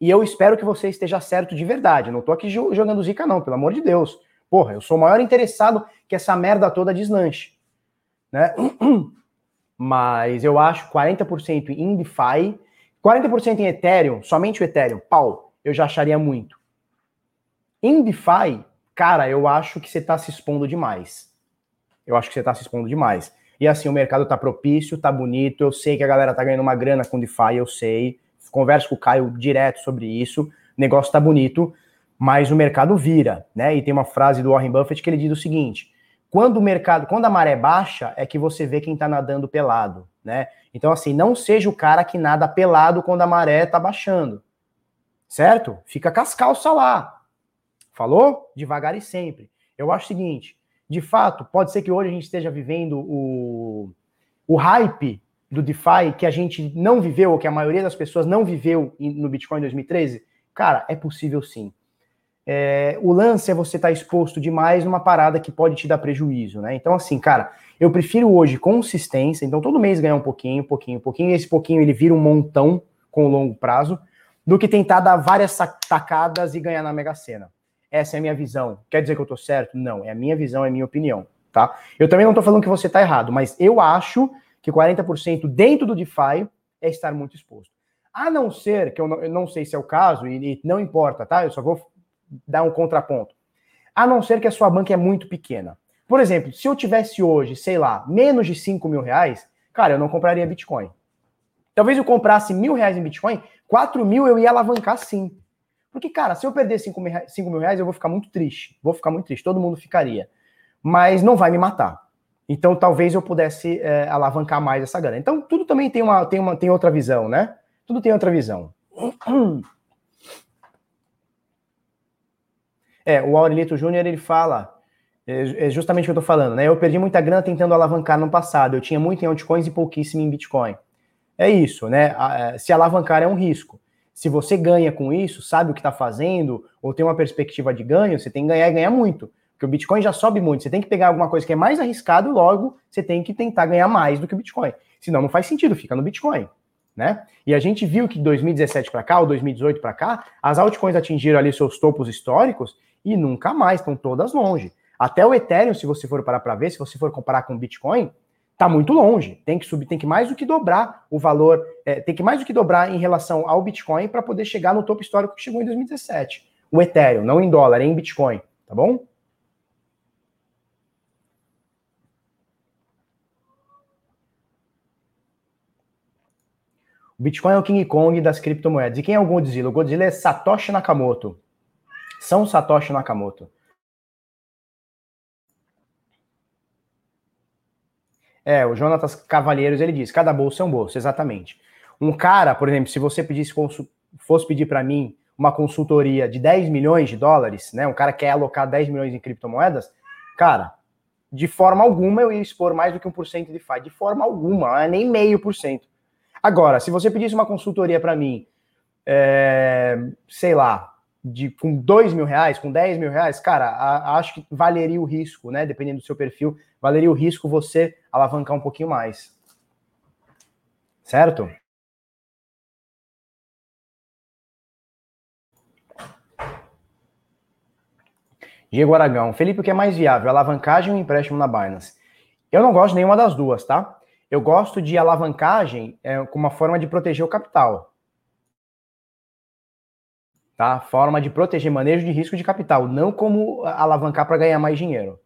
E eu espero que você esteja certo de verdade. não estou aqui jogando zica, não, pelo amor de Deus. Porra, eu sou o maior interessado que essa merda toda deslanche. Né? Mas eu acho 40% em DeFi, 40% em Ethereum, somente o Ethereum, pau, eu já acharia muito. Em DeFi, cara, eu acho que você está se expondo demais. Eu acho que você está se expondo demais. E assim, o mercado está propício, está bonito. Eu sei que a galera está ganhando uma grana com DeFi, eu sei. Converso com o Caio direto sobre isso. O negócio está bonito, mas o mercado vira, né? E tem uma frase do Warren Buffett que ele diz o seguinte: quando o mercado, quando a maré baixa, é que você vê quem está nadando pelado, né? Então, assim, não seja o cara que nada pelado quando a maré está baixando, certo? Fica com as calças lá, Falou? Devagar e sempre. Eu acho o seguinte: de fato, pode ser que hoje a gente esteja vivendo o, o hype do DeFi que a gente não viveu, ou que a maioria das pessoas não viveu no Bitcoin em 2013. Cara, é possível sim. É, o lance é você estar tá exposto demais numa parada que pode te dar prejuízo, né? Então, assim, cara, eu prefiro hoje consistência, então todo mês ganhar um pouquinho, um pouquinho, um pouquinho, e esse pouquinho ele vira um montão com o longo prazo, do que tentar dar várias tacadas e ganhar na Mega Sena. Essa é a minha visão. Quer dizer que eu estou certo? Não, é a minha visão, é a minha opinião, tá? Eu também não estou falando que você está errado, mas eu acho que 40% dentro do DeFi é estar muito exposto. A não ser, que eu não, eu não sei se é o caso, e, e, não importa, tá? Eu só vou dar um contraponto. A não ser que a sua banca é muito pequena. Por exemplo, se eu tivesse hoje, sei lá, menos de 5 mil reais, cara, eu não compraria Bitcoin. Talvez eu comprasse mil reais em Bitcoin, 4 mil eu ia alavancar sim. Porque, cara, se eu perder 5 mil, 5 mil reais, eu vou ficar muito triste. Vou ficar muito triste, todo mundo ficaria. Mas não vai me matar. Então, talvez eu pudesse é, alavancar mais essa grana. Então, tudo também tem uma, tem uma tem outra visão, né? Tudo tem outra visão. É, o Aurelito Júnior, ele fala, é, é justamente o que eu tô falando, né? Eu perdi muita grana tentando alavancar no passado. Eu tinha muito em altcoins e pouquíssimo em Bitcoin. É isso, né? É, se alavancar é um risco. Se você ganha com isso, sabe o que está fazendo, ou tem uma perspectiva de ganho, você tem que ganhar e ganhar muito. Porque o Bitcoin já sobe muito. Você tem que pegar alguma coisa que é mais arriscado, logo você tem que tentar ganhar mais do que o Bitcoin. Senão não faz sentido, fica no Bitcoin. Né? E a gente viu que de 2017 para cá, ou 2018 para cá, as altcoins atingiram ali seus topos históricos e nunca mais, estão todas longe. Até o Ethereum, se você for parar para ver, se você for comparar com o Bitcoin, está muito longe. Tem que subir, tem que mais do que dobrar o valor, é, tem que mais do que dobrar em relação ao Bitcoin para poder chegar no topo histórico que chegou em 2017. O Ethereum, não em dólar, é em Bitcoin, tá bom? O Bitcoin é o King Kong das criptomoedas. E quem é o Godzilla? O Godzilla é Satoshi Nakamoto. São Satoshi Nakamoto. É, o Jonatas Cavalheiros, ele diz, cada bolso é um bolso, exatamente. Um cara, por exemplo, se você pedisse, fosse pedir para mim uma consultoria de 10 milhões de dólares, né, um cara quer alocar 10 milhões em criptomoedas, cara, de forma alguma eu ia expor mais do que 1% de FI, de forma alguma, é nem meio por cento. Agora, se você pedisse uma consultoria para mim, é, sei lá, de, com dois mil reais, com 10 mil reais, cara, a, acho que valeria o risco, né? Dependendo do seu perfil, valeria o risco você alavancar um pouquinho mais. Certo? Diego Aragão. Felipe, o que é mais viável, alavancagem ou empréstimo na Binance? Eu não gosto de nenhuma das duas, tá? Eu gosto de alavancagem é, como uma forma de proteger o capital. Tá? Forma de proteger manejo de risco de capital, não como alavancar para ganhar mais dinheiro.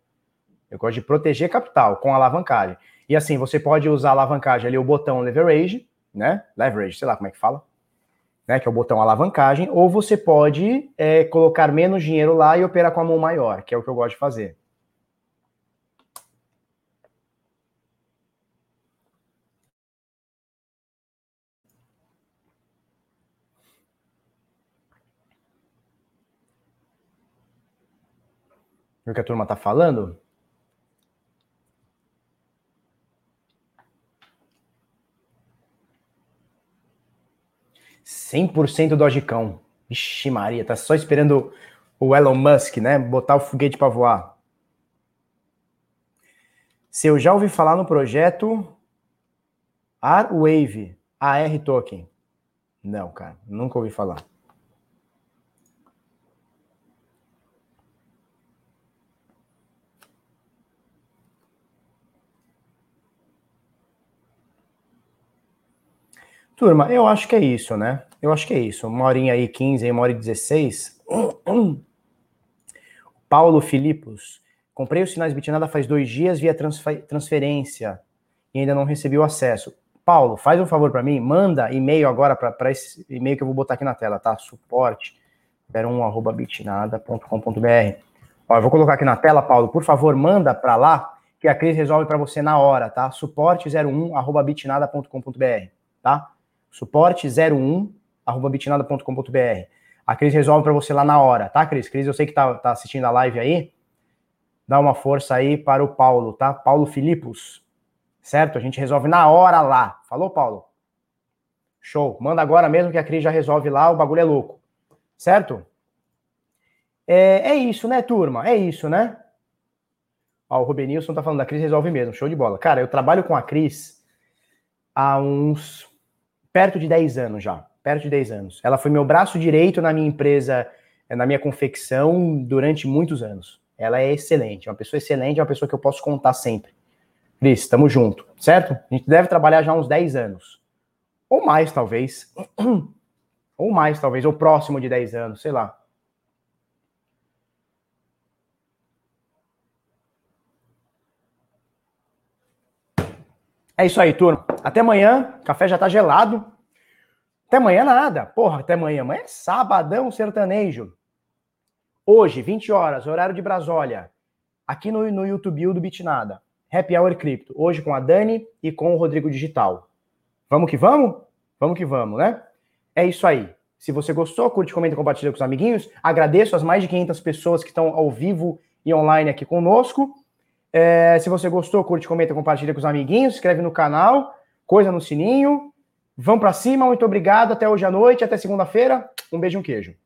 Eu gosto de proteger capital com alavancagem. E assim, você pode usar a alavancagem ali, o botão leverage, né? Leverage, sei lá como é que fala né, que é o botão alavancagem, ou você pode é, colocar menos dinheiro lá e operar com a mão maior, que é o que eu gosto de fazer. O que a turma está falando? 100% Dogecão. Vixe Maria, tá só esperando o Elon Musk, né, botar o foguete para voar. Se eu já ouvi falar no projeto Arwave, AR Token. Não, cara, nunca ouvi falar. Turma, eu acho que é isso, né? Eu acho que é isso. Uma horinha aí, 15, uma hora e 16. Paulo Filipos. Comprei os sinais Bitnada faz dois dias via transferência e ainda não recebi o acesso. Paulo, faz um favor para mim, manda e-mail agora para esse e-mail que eu vou botar aqui na tela, tá? Suporte 01@bitnada.com.br. Ó, eu vou colocar aqui na tela, Paulo, por favor, manda para lá que a Cris resolve para você na hora, tá? Suporte01@bitnada.com.br, tá? suporte01@bitnada.com.br. A Cris resolve para você lá na hora, tá, Cris? Cris, eu sei que tá, tá assistindo a live aí. Dá uma força aí para o Paulo, tá? Paulo Filipos. Certo? A gente resolve na hora lá. Falou, Paulo? Show. Manda agora mesmo que a Cris já resolve lá, o bagulho é louco. Certo? É, é isso, né, turma? É isso, né? Ó, o Rubenilson tá falando, a Cris resolve mesmo. Show de bola. Cara, eu trabalho com a Cris há uns perto de 10 anos já, perto de 10 anos. Ela foi meu braço direito na minha empresa, eh, na minha confecção durante muitos anos. Ela é excelente, uma pessoa excelente, é uma pessoa que eu posso contar sempre. Cris, estamos junto, certo? A gente deve trabalhar já uns 10 anos. Ou mais, talvez. Ou mais, talvez, ou próximo de 10 anos, sei lá. É isso aí, turma. Até amanhã. O café já tá gelado. Até amanhã nada. Porra, até amanhã. Amanhã é sabadão sertanejo. Hoje, 20 horas, horário de Brasólia. Aqui no, no YouTube do Bitnada. Happy Hour Crypto. Hoje com a Dani e com o Rodrigo Digital. Vamos que vamos? Vamos que vamos, né? É isso aí. Se você gostou, curte, comenta e compartilha com os amiguinhos. Agradeço as mais de 500 pessoas que estão ao vivo e online aqui conosco. É, se você gostou, curte, comenta, compartilha com os amiguinhos, inscreve no canal, coisa no sininho. Vamos para cima, muito obrigado. Até hoje à noite, até segunda-feira. Um beijo um queijo.